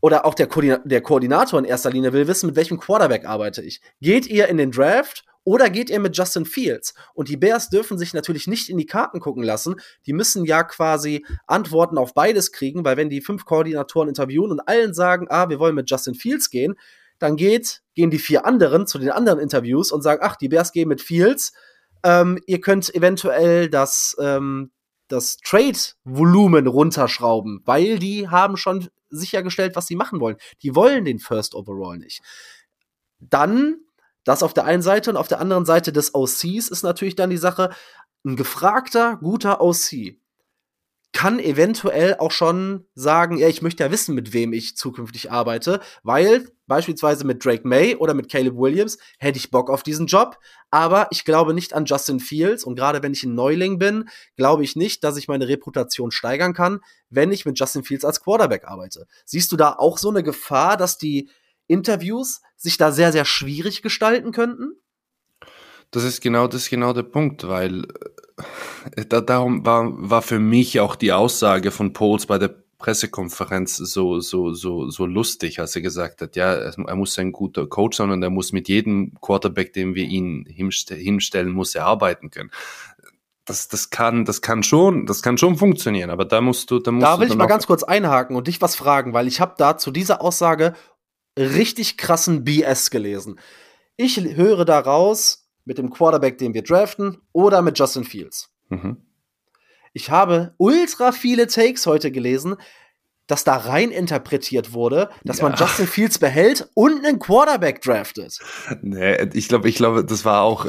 oder auch der, Koordina der Koordinator in erster Linie will wissen, mit welchem Quarterback arbeite ich. Geht ihr in den Draft oder geht ihr mit Justin Fields? Und die Bears dürfen sich natürlich nicht in die Karten gucken lassen. Die müssen ja quasi Antworten auf beides kriegen, weil wenn die fünf Koordinatoren interviewen und allen sagen, ah, wir wollen mit Justin Fields gehen, dann geht, gehen die vier anderen zu den anderen Interviews und sagen, ach, die Bears gehen mit Fields. Ähm, ihr könnt eventuell das, ähm, das Trade-Volumen runterschrauben, weil die haben schon sichergestellt, was sie machen wollen. Die wollen den First Overall nicht. Dann, das auf der einen Seite und auf der anderen Seite des OCs ist natürlich dann die Sache, ein gefragter, guter OC kann eventuell auch schon sagen, ja, ich möchte ja wissen, mit wem ich zukünftig arbeite, weil beispielsweise mit Drake May oder mit Caleb Williams hätte ich Bock auf diesen Job, aber ich glaube nicht an Justin Fields und gerade wenn ich ein Neuling bin, glaube ich nicht, dass ich meine Reputation steigern kann, wenn ich mit Justin Fields als Quarterback arbeite. Siehst du da auch so eine Gefahr, dass die Interviews sich da sehr, sehr schwierig gestalten könnten? Das ist genau, das ist genau der Punkt, weil äh, da, darum war, war für mich auch die Aussage von Pauls bei der Pressekonferenz so, so, so, so lustig, als er gesagt hat, ja, er muss ein guter Coach sein und er muss mit jedem Quarterback, dem wir ihn hinste hinstellen, muss er arbeiten können. Das, das kann, das kann schon, das kann schon funktionieren, aber da musst du, da musst Da will ich mal ganz kurz einhaken und dich was fragen, weil ich habe da zu dieser Aussage richtig krassen BS gelesen. Ich höre daraus mit dem Quarterback, den wir draften, oder mit Justin Fields. Mhm. Ich habe ultra viele Takes heute gelesen, dass da rein interpretiert wurde, dass ja. man Justin Fields behält und einen Quarterback draftet. Nee, ich glaube, ich glaube, das war auch.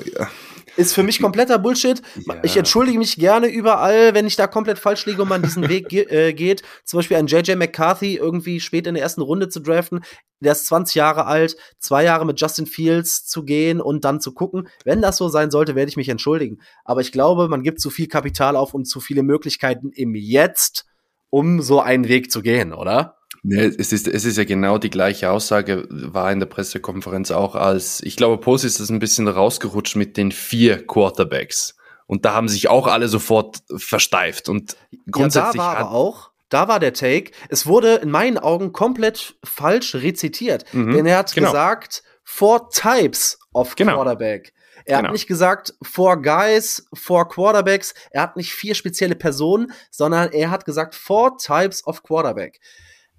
Ist für mich kompletter Bullshit. Ja. Ich entschuldige mich gerne überall, wenn ich da komplett falsch liege und man diesen [LAUGHS] Weg ge äh, geht. Zum Beispiel ein JJ McCarthy irgendwie spät in der ersten Runde zu draften. Der ist 20 Jahre alt, zwei Jahre mit Justin Fields zu gehen und dann zu gucken. Wenn das so sein sollte, werde ich mich entschuldigen. Aber ich glaube, man gibt zu viel Kapital auf und zu viele Möglichkeiten im Jetzt um so einen Weg zu gehen, oder? Nee, es ist, es ist ja genau die gleiche Aussage, war in der Pressekonferenz auch als, ich glaube, Post ist das ein bisschen rausgerutscht mit den vier Quarterbacks. Und da haben sich auch alle sofort versteift. Und grundsätzlich. Ja, da war aber auch, da war der Take, es wurde in meinen Augen komplett falsch rezitiert. Mhm, denn er hat genau. gesagt, four types of genau. Quarterback. Er genau. hat nicht gesagt, four guys, four quarterbacks. Er hat nicht vier spezielle Personen, sondern er hat gesagt, four types of quarterback.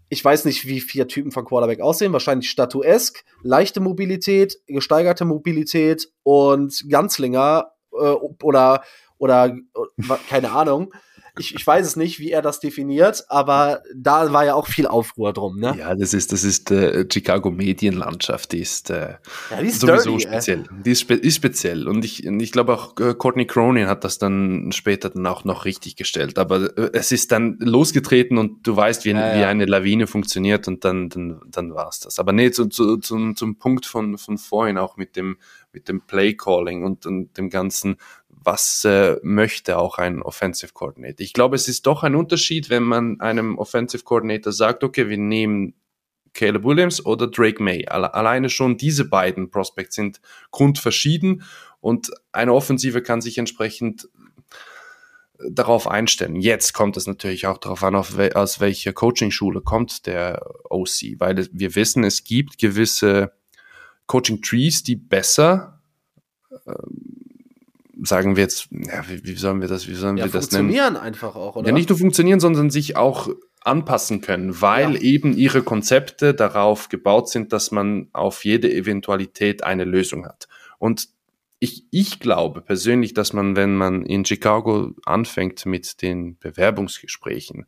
Ich weiß nicht, wie vier Typen von Quarterback aussehen. Wahrscheinlich statuesk, leichte Mobilität, gesteigerte Mobilität und Ganzlinger äh, oder, oder, oder keine Ahnung ich, ich weiß es nicht, wie er das definiert, aber da war ja auch viel Aufruhr drum, ne? Ja, das ist, das ist äh, Chicago Medienlandschaft, die ist, äh, ja, die ist sowieso dirty, speziell. Äh. Die ist, spe ist speziell. Und ich, ich glaube auch äh, Courtney Cronin hat das dann später dann auch noch richtig gestellt. Aber äh, es ist dann losgetreten und du weißt, wie, ja, wie ja. eine Lawine funktioniert und dann, dann, dann war es das. Aber nee, zu, zu, zum, zum Punkt von, von vorhin auch mit dem, mit dem Play Calling und, und dem ganzen was äh, möchte auch ein Offensive Coordinator. Ich glaube, es ist doch ein Unterschied, wenn man einem Offensive Coordinator sagt, okay, wir nehmen Caleb Williams oder Drake May. Alleine schon diese beiden Prospects sind grundverschieden und eine Offensive kann sich entsprechend äh, darauf einstellen. Jetzt kommt es natürlich auch darauf an, we aus welcher Coaching-Schule kommt der OC, weil wir wissen, es gibt gewisse Coaching-Trees, die besser ähm, sagen wir jetzt, ja, wie, wie sollen wir das, wie sollen ja, wir das nennen? Funktionieren einfach auch, oder? Ja, nicht nur funktionieren, sondern sich auch anpassen können, weil ja. eben ihre Konzepte darauf gebaut sind, dass man auf jede Eventualität eine Lösung hat. Und ich, ich glaube persönlich, dass man, wenn man in Chicago anfängt mit den Bewerbungsgesprächen,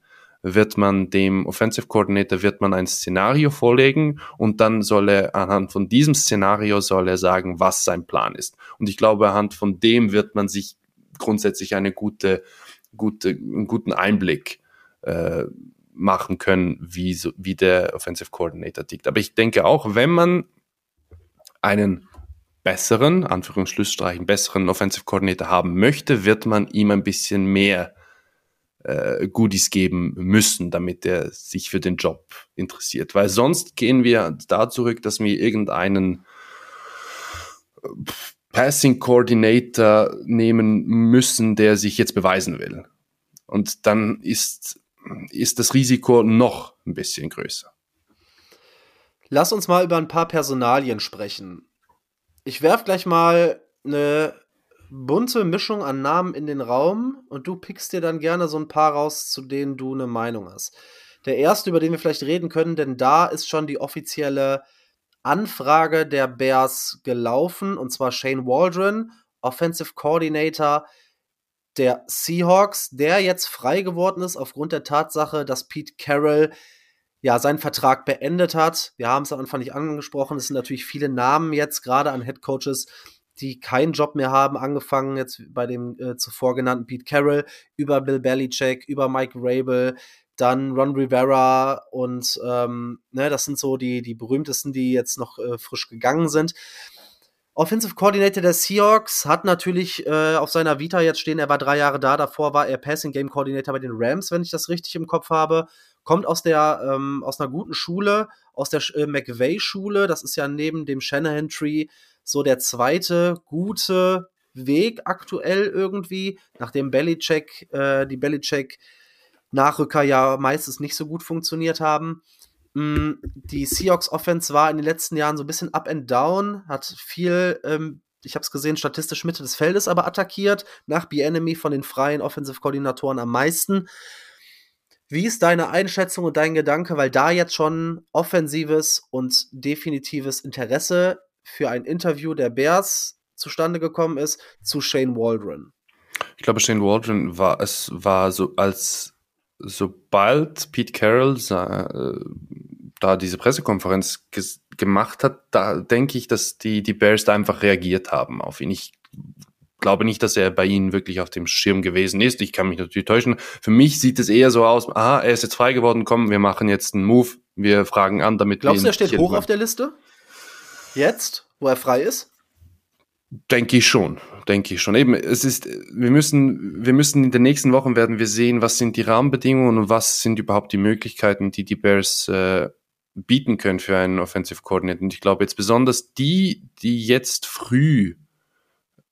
wird man dem Offensive Coordinator wird man ein Szenario vorlegen und dann soll er anhand von diesem Szenario soll er sagen, was sein Plan ist. Und ich glaube, anhand von dem wird man sich grundsätzlich eine gute, gute, einen guten Einblick äh, machen können, wie, so, wie der Offensive Coordinator tickt. Aber ich denke auch, wenn man einen besseren, Anführungsschlussstreichen, besseren Offensive Coordinator haben möchte, wird man ihm ein bisschen mehr äh, Goodies geben müssen, damit er sich für den Job interessiert. Weil sonst gehen wir da zurück, dass wir irgendeinen äh, Passing Coordinator nehmen müssen, der sich jetzt beweisen will. Und dann ist, ist das Risiko noch ein bisschen größer. Lass uns mal über ein paar Personalien sprechen. Ich werfe gleich mal eine bunte Mischung an Namen in den Raum und du pickst dir dann gerne so ein paar raus, zu denen du eine Meinung hast. Der erste, über den wir vielleicht reden können, denn da ist schon die offizielle Anfrage der Bears gelaufen, und zwar Shane Waldron, Offensive Coordinator der Seahawks, der jetzt frei geworden ist aufgrund der Tatsache, dass Pete Carroll ja seinen Vertrag beendet hat. Wir haben es am Anfang nicht angesprochen. Es sind natürlich viele Namen jetzt gerade an Head Coaches, die keinen Job mehr haben, angefangen jetzt bei dem äh, zuvor genannten Pete Carroll, über Bill Belichick, über Mike Rabel, dann Ron Rivera und ähm, ne, das sind so die, die berühmtesten, die jetzt noch äh, frisch gegangen sind. Offensive Coordinator der Seahawks hat natürlich äh, auf seiner Vita jetzt stehen, er war drei Jahre da, davor war er Passing Game Coordinator bei den Rams, wenn ich das richtig im Kopf habe. Kommt aus der, ähm, aus einer guten Schule, aus der äh, McVay-Schule, das ist ja neben dem Shanahan-Tree so der zweite gute Weg aktuell irgendwie, nachdem Belichick, äh, die Belichick Nachrücker ja meistens nicht so gut funktioniert haben. Mm, die Seahawks Offense war in den letzten Jahren so ein bisschen up and down, hat viel, ähm, ich habe es gesehen, statistisch Mitte des Feldes aber attackiert, nach B-Enemy von den freien Offensive-Koordinatoren am meisten. Wie ist deine Einschätzung und dein Gedanke, weil da jetzt schon offensives und definitives Interesse für ein Interview der Bears zustande gekommen ist zu Shane Waldron. Ich glaube, Shane Waldron war, es war so, als sobald Pete Carroll äh, da diese Pressekonferenz gemacht hat, da denke ich, dass die, die Bears da einfach reagiert haben auf ihn. Ich glaube nicht, dass er bei ihnen wirklich auf dem Schirm gewesen ist. Ich kann mich natürlich täuschen. Für mich sieht es eher so aus, aha, er ist jetzt frei geworden, komm, wir machen jetzt einen Move, wir fragen an, damit Glaubst du, er steht hoch auf der Liste? Jetzt, wo er frei ist? Denke ich schon, denke ich schon. Eben, es ist, wir müssen, wir müssen in den nächsten Wochen werden wir sehen, was sind die Rahmenbedingungen und was sind überhaupt die Möglichkeiten, die die Bears äh, bieten können für einen Offensive Coordinator. Und ich glaube jetzt besonders die, die jetzt früh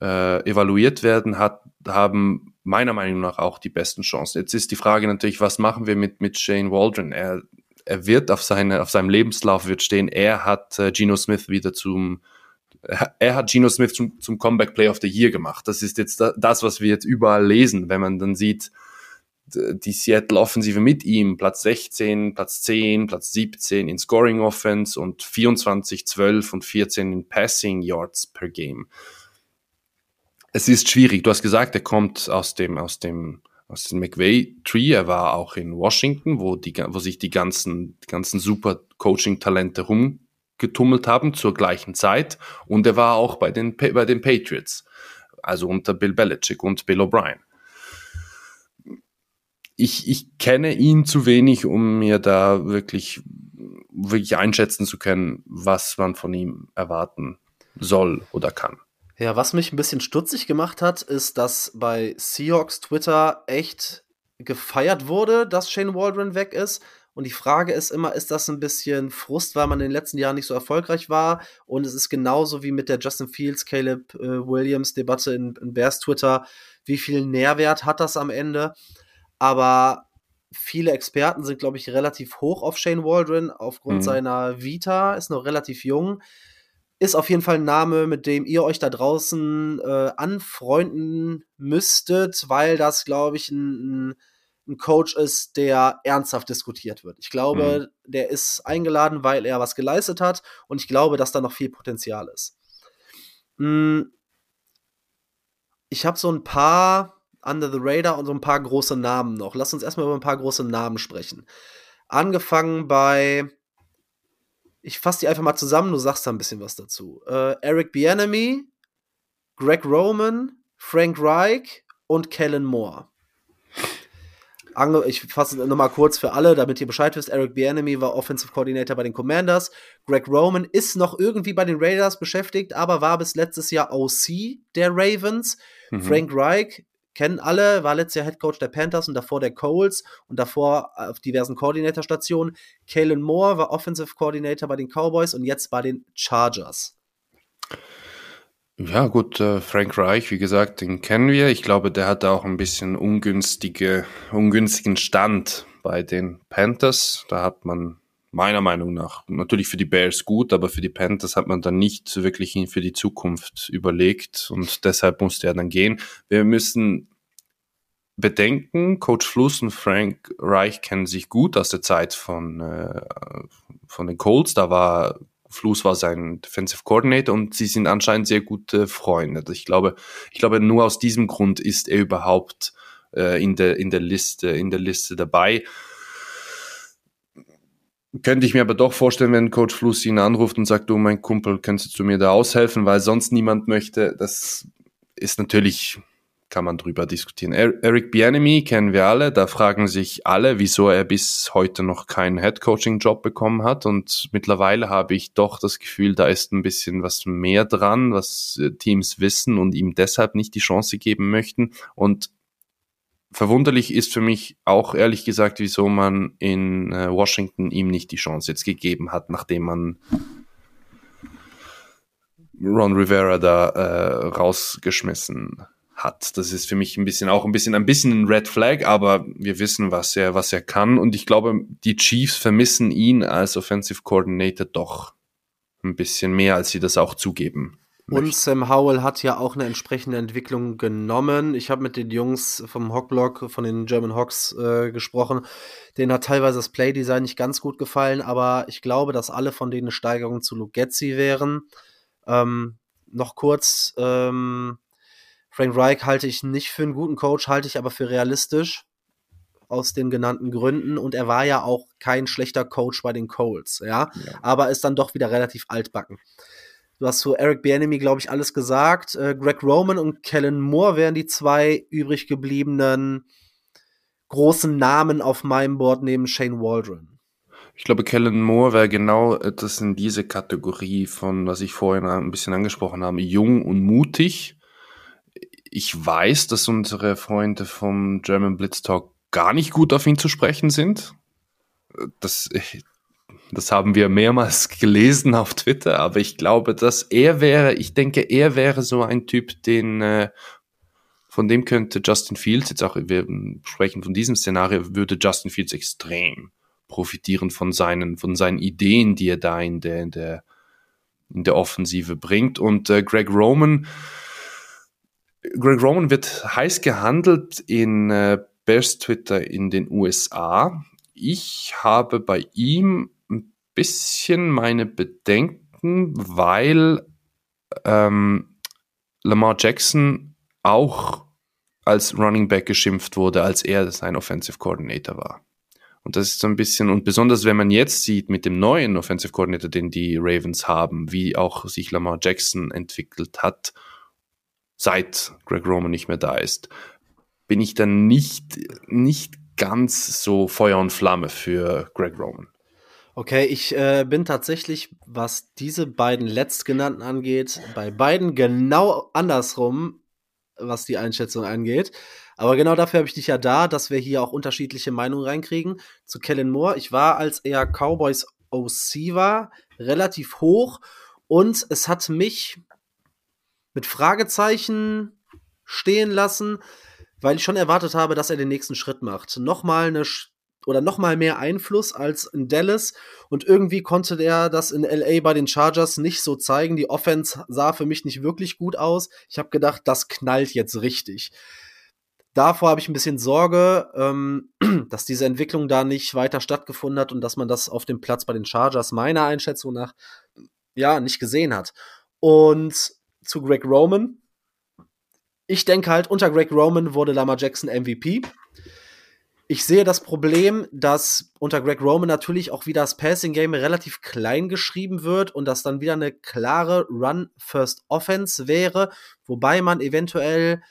äh, evaluiert werden, hat, haben meiner Meinung nach auch die besten Chancen. Jetzt ist die Frage natürlich, was machen wir mit, mit Shane Waldron? Er, er wird auf, seine, auf seinem Lebenslauf wird stehen, er hat äh, Geno Smith wieder zum er hat Geno Smith zum, zum Comeback Play of the Year gemacht. Das ist jetzt das, was wir jetzt überall lesen, wenn man dann sieht, die Seattle Offensive mit ihm, Platz 16, Platz 10, Platz 17 in Scoring Offense und 24, 12 und 14 in Passing Yards per Game. Es ist schwierig. Du hast gesagt, er kommt aus dem, aus dem, aus dem McVay Tree. Er war auch in Washington, wo die, wo sich die ganzen, die ganzen super Coaching Talente rum getummelt haben zur gleichen Zeit. Und er war auch bei den, bei den Patriots, also unter Bill Belichick und Bill O'Brien. Ich, ich kenne ihn zu wenig, um mir da wirklich, wirklich einschätzen zu können, was man von ihm erwarten soll oder kann. Ja, was mich ein bisschen stutzig gemacht hat, ist, dass bei Seahawks Twitter echt gefeiert wurde, dass Shane Waldron weg ist. Und die Frage ist immer, ist das ein bisschen Frust, weil man in den letzten Jahren nicht so erfolgreich war? Und es ist genauso wie mit der Justin Fields, Caleb äh, Williams Debatte in, in Bears Twitter. Wie viel Nährwert hat das am Ende? Aber viele Experten sind, glaube ich, relativ hoch auf Shane Waldron aufgrund mhm. seiner Vita, ist noch relativ jung. Ist auf jeden Fall ein Name, mit dem ihr euch da draußen äh, anfreunden müsstet, weil das, glaube ich, ein, ein Coach ist, der ernsthaft diskutiert wird. Ich glaube, mhm. der ist eingeladen, weil er was geleistet hat und ich glaube, dass da noch viel Potenzial ist. Hm. Ich habe so ein paar Under the Radar und so ein paar große Namen noch. Lass uns erstmal über ein paar große Namen sprechen. Angefangen bei, ich fasse die einfach mal zusammen, du sagst da ein bisschen was dazu. Äh, Eric Bienemy, Greg Roman, Frank Reich und Kellen Moore ich fasse nochmal kurz für alle, damit ihr Bescheid wisst. Eric Bienemy war Offensive Coordinator bei den Commanders. Greg Roman ist noch irgendwie bei den Raiders beschäftigt, aber war bis letztes Jahr OC der Ravens. Mhm. Frank Reich kennen alle, war letztes Jahr Head Coach der Panthers und davor der Colts und davor auf diversen Coordinator-Stationen. Kalen Moore war Offensive Coordinator bei den Cowboys und jetzt bei den Chargers. Ja, gut, äh, Frank Reich, wie gesagt, den kennen wir. Ich glaube, der hatte auch ein bisschen ungünstige, ungünstigen Stand bei den Panthers. Da hat man meiner Meinung nach natürlich für die Bears gut, aber für die Panthers hat man dann nicht wirklich für die Zukunft überlegt und deshalb musste er dann gehen. Wir müssen bedenken, Coach Fluss und Frank Reich kennen sich gut aus der Zeit von, äh, von den Colts. Da war Fluss war sein Defensive Coordinator und sie sind anscheinend sehr gute Freunde. Ich glaube, ich glaube, nur aus diesem Grund ist er überhaupt äh, in, der, in, der Liste, in der Liste dabei. Könnte ich mir aber doch vorstellen, wenn Coach Fluss ihn anruft und sagt, du mein Kumpel, könntest du mir da aushelfen, weil sonst niemand möchte. Das ist natürlich kann man drüber diskutieren. Eric Bienemy kennen wir alle, da fragen sich alle, wieso er bis heute noch keinen Head-Coaching-Job bekommen hat und mittlerweile habe ich doch das Gefühl, da ist ein bisschen was mehr dran, was Teams wissen und ihm deshalb nicht die Chance geben möchten und verwunderlich ist für mich auch ehrlich gesagt, wieso man in äh, Washington ihm nicht die Chance jetzt gegeben hat, nachdem man Ron Rivera da äh, rausgeschmissen hat. Das ist für mich ein bisschen auch ein bisschen ein bisschen ein Red Flag, aber wir wissen, was er was er kann und ich glaube, die Chiefs vermissen ihn als Offensive Coordinator doch ein bisschen mehr, als sie das auch zugeben. Und Sam Howell hat ja auch eine entsprechende Entwicklung genommen. Ich habe mit den Jungs vom Hockblock, von den German Hawks äh, gesprochen. Denen hat teilweise das Playdesign nicht ganz gut gefallen, aber ich glaube, dass alle von denen eine Steigerung zu Lugetzi wären. Ähm, noch kurz, ähm, Frank Reich halte ich nicht für einen guten Coach, halte ich aber für realistisch aus den genannten Gründen und er war ja auch kein schlechter Coach bei den Colts, ja, ja. aber ist dann doch wieder relativ altbacken. Du hast zu Eric Bieniemy, glaube ich, alles gesagt. Äh, Greg Roman und Kellen Moore wären die zwei übrig gebliebenen großen Namen auf meinem Board neben Shane Waldron. Ich glaube, Kellen Moore wäre genau etwas in diese Kategorie von, was ich vorhin ein bisschen angesprochen habe, jung und mutig. Ich weiß, dass unsere Freunde vom German Blitz Talk gar nicht gut auf ihn zu sprechen sind. Das, das haben wir mehrmals [LAUGHS] gelesen auf Twitter, aber ich glaube, dass er wäre, ich denke, er wäre so ein Typ, den, äh, von dem könnte Justin Fields, jetzt auch, wir sprechen von diesem Szenario, würde Justin Fields extrem profitieren von seinen, von seinen Ideen, die er da in der, in der, in der Offensive bringt. Und äh, Greg Roman, Greg Roman wird heiß gehandelt in äh, Bears Twitter in den USA. Ich habe bei ihm bisschen meine Bedenken, weil ähm, Lamar Jackson auch als Running Back geschimpft wurde, als er sein Offensive Coordinator war. Und das ist so ein bisschen, und besonders wenn man jetzt sieht mit dem neuen Offensive Coordinator, den die Ravens haben, wie auch sich Lamar Jackson entwickelt hat, seit Greg Roman nicht mehr da ist, bin ich dann nicht, nicht ganz so Feuer und Flamme für Greg Roman. Okay, ich äh, bin tatsächlich, was diese beiden letztgenannten angeht, bei beiden genau andersrum, was die Einschätzung angeht. Aber genau dafür habe ich dich ja da, dass wir hier auch unterschiedliche Meinungen reinkriegen. Zu Kellen Moore, ich war, als er Cowboys OC war, relativ hoch und es hat mich mit Fragezeichen stehen lassen, weil ich schon erwartet habe, dass er den nächsten Schritt macht. Nochmal eine oder nochmal mehr Einfluss als in Dallas und irgendwie konnte der das in LA bei den Chargers nicht so zeigen. Die Offense sah für mich nicht wirklich gut aus. Ich habe gedacht, das knallt jetzt richtig. Davor habe ich ein bisschen Sorge, ähm, [CLEARS THROAT] dass diese Entwicklung da nicht weiter stattgefunden hat und dass man das auf dem Platz bei den Chargers meiner Einschätzung nach ja nicht gesehen hat. Und zu Greg Roman, ich denke halt, unter Greg Roman wurde Lamar Jackson MVP. Ich sehe das Problem, dass unter Greg Roman natürlich auch wieder das Passing Game relativ klein geschrieben wird und dass dann wieder eine klare Run-First-Offense wäre, wobei man eventuell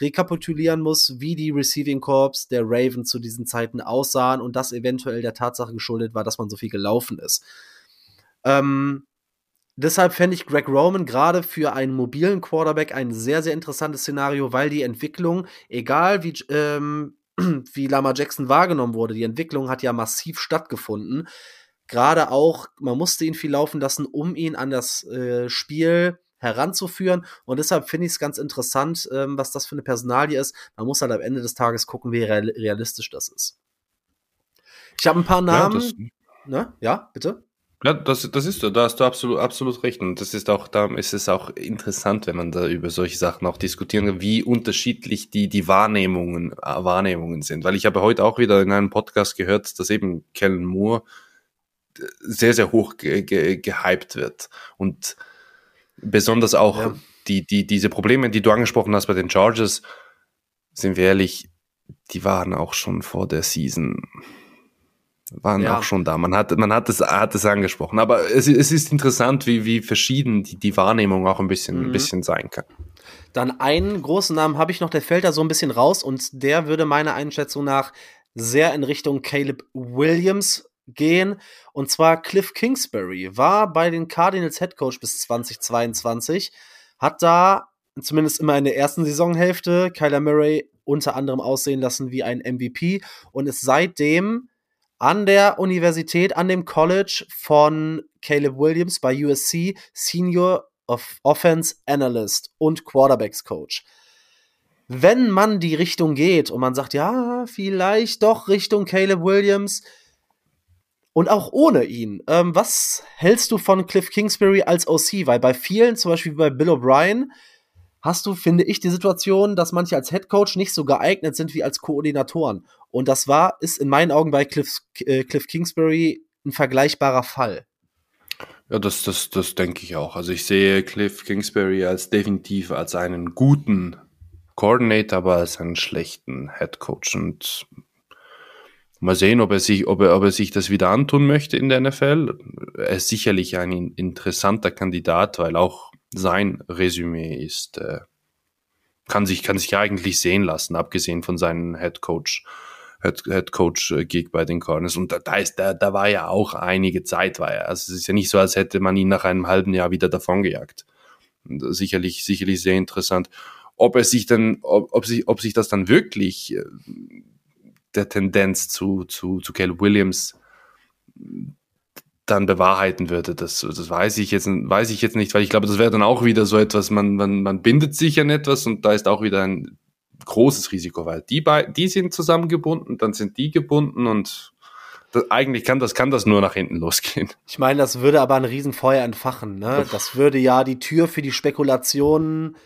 rekapitulieren muss, wie die Receiving Corps der Raven zu diesen Zeiten aussahen und das eventuell der Tatsache geschuldet war, dass man so viel gelaufen ist. Ähm, Deshalb fände ich Greg Roman gerade für einen mobilen Quarterback ein sehr, sehr interessantes Szenario, weil die Entwicklung, egal wie, ähm, wie Lama Jackson wahrgenommen wurde, die Entwicklung hat ja massiv stattgefunden. Gerade auch, man musste ihn viel laufen lassen, um ihn an das äh, Spiel heranzuführen. Und deshalb finde ich es ganz interessant, ähm, was das für eine Personalie ist. Man muss halt am Ende des Tages gucken, wie realistisch das ist. Ich habe ein paar Namen. Ja, ne? ja bitte? Ja, das, das ist so, da hast du absolut, absolut recht. Und das ist auch, da ist es auch interessant, wenn man da über solche Sachen auch diskutieren kann, wie unterschiedlich die, die Wahrnehmungen, äh, Wahrnehmungen sind. Weil ich habe heute auch wieder in einem Podcast gehört, dass eben Kellen Moore sehr, sehr hoch ge ge gehypt wird. Und besonders auch ja. die, die, diese Probleme, die du angesprochen hast bei den Chargers, sind wir ehrlich, die waren auch schon vor der Season waren ja. auch schon da. Man hat, man hat es, hat es angesprochen. Aber es, es ist interessant, wie, wie verschieden die, die Wahrnehmung auch ein bisschen, mhm. ein bisschen sein kann. Dann einen großen Namen habe ich noch, der fällt da so ein bisschen raus und der würde meiner Einschätzung nach sehr in Richtung Caleb Williams gehen. Und zwar Cliff Kingsbury war bei den Cardinals Head Coach bis 2022, hat da zumindest immer in der ersten Saisonhälfte Kyler Murray unter anderem aussehen lassen wie ein MVP und ist seitdem an der Universität, an dem College von Caleb Williams bei USC Senior of Offense Analyst und Quarterbacks Coach. Wenn man die Richtung geht und man sagt, ja, vielleicht doch Richtung Caleb Williams und auch ohne ihn, ähm, was hältst du von Cliff Kingsbury als OC? Weil bei vielen, zum Beispiel bei Bill O'Brien, hast du, finde ich, die Situation, dass manche als Head Coach nicht so geeignet sind wie als Koordinatoren. Und das war, ist in meinen Augen bei Cliff, äh, Cliff Kingsbury ein vergleichbarer Fall. Ja, das, das, das denke ich auch. Also ich sehe Cliff Kingsbury als definitiv als einen guten Coordinator, aber als einen schlechten Head Coach. Und mal sehen, ob er sich, ob er, ob er sich das wieder antun möchte in der NFL. Er ist sicherlich ein interessanter Kandidat, weil auch sein Resümee ist, äh, kann sich, kann sich eigentlich sehen lassen, abgesehen von seinem Head Coach. Head Coach äh, Gig bei den Cardinals und da, da ist da, da war ja auch einige Zeit war er. Also es ist ja nicht so, als hätte man ihn nach einem halben Jahr wieder davongejagt. Äh, sicherlich sicherlich sehr interessant, ob er sich dann ob, ob sich ob sich das dann wirklich äh, der Tendenz zu zu zu Caleb Williams dann bewahrheiten würde, das, das weiß ich jetzt, weiß ich jetzt nicht, weil ich glaube, das wäre dann auch wieder so etwas, man, man, man bindet sich an etwas und da ist auch wieder ein großes Risiko, weil die, die sind zusammengebunden, dann sind die gebunden und das, eigentlich kann das, kann das nur nach hinten losgehen. Ich meine, das würde aber ein Riesenfeuer entfachen. Ne? Das würde ja die Tür für die Spekulationen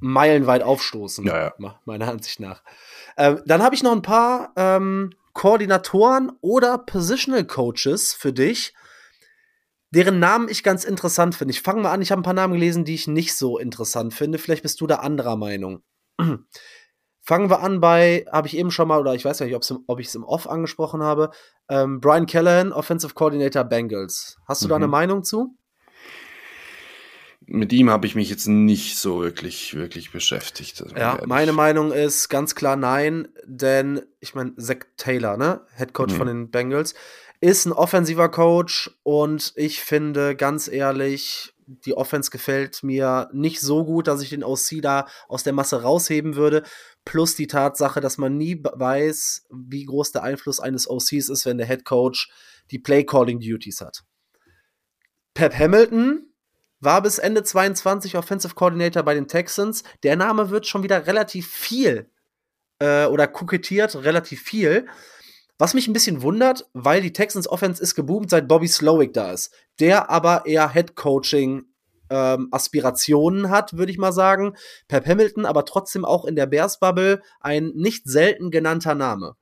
meilenweit aufstoßen, ja, ja. meiner Ansicht nach. Ähm, dann habe ich noch ein paar ähm, Koordinatoren oder Positional Coaches für dich, deren Namen ich ganz interessant finde. Ich fange mal an, ich habe ein paar Namen gelesen, die ich nicht so interessant finde. Vielleicht bist du da anderer Meinung. [CLEARS THROAT] Fangen wir an bei, habe ich eben schon mal, oder ich weiß nicht, ob ich es im Off angesprochen habe, ähm, Brian Callahan, Offensive Coordinator Bengals. Hast du mhm. da eine mhm. Meinung zu? Mit ihm habe ich mich jetzt nicht so wirklich, wirklich beschäftigt. Ja, meine Meinung ist ganz klar nein, denn ich meine, Zach Taylor, ne, Head Coach mhm. von den Bengals, ist ein offensiver Coach und ich finde ganz ehrlich, die Offense gefällt mir nicht so gut, dass ich den OC da aus der Masse rausheben würde. Plus die Tatsache, dass man nie weiß, wie groß der Einfluss eines OCs ist, wenn der Head Coach die Play-Calling-Duties hat. Pep Hamilton war bis Ende 22 Offensive Coordinator bei den Texans. Der Name wird schon wieder relativ viel äh, oder kokettiert relativ viel. Was mich ein bisschen wundert, weil die Texans Offense ist geboomt, seit Bobby Slowick da ist. Der aber eher Head Coaching ähm, Aspirationen hat, würde ich mal sagen. Pep Hamilton, aber trotzdem auch in der Bears Bubble ein nicht selten genannter Name.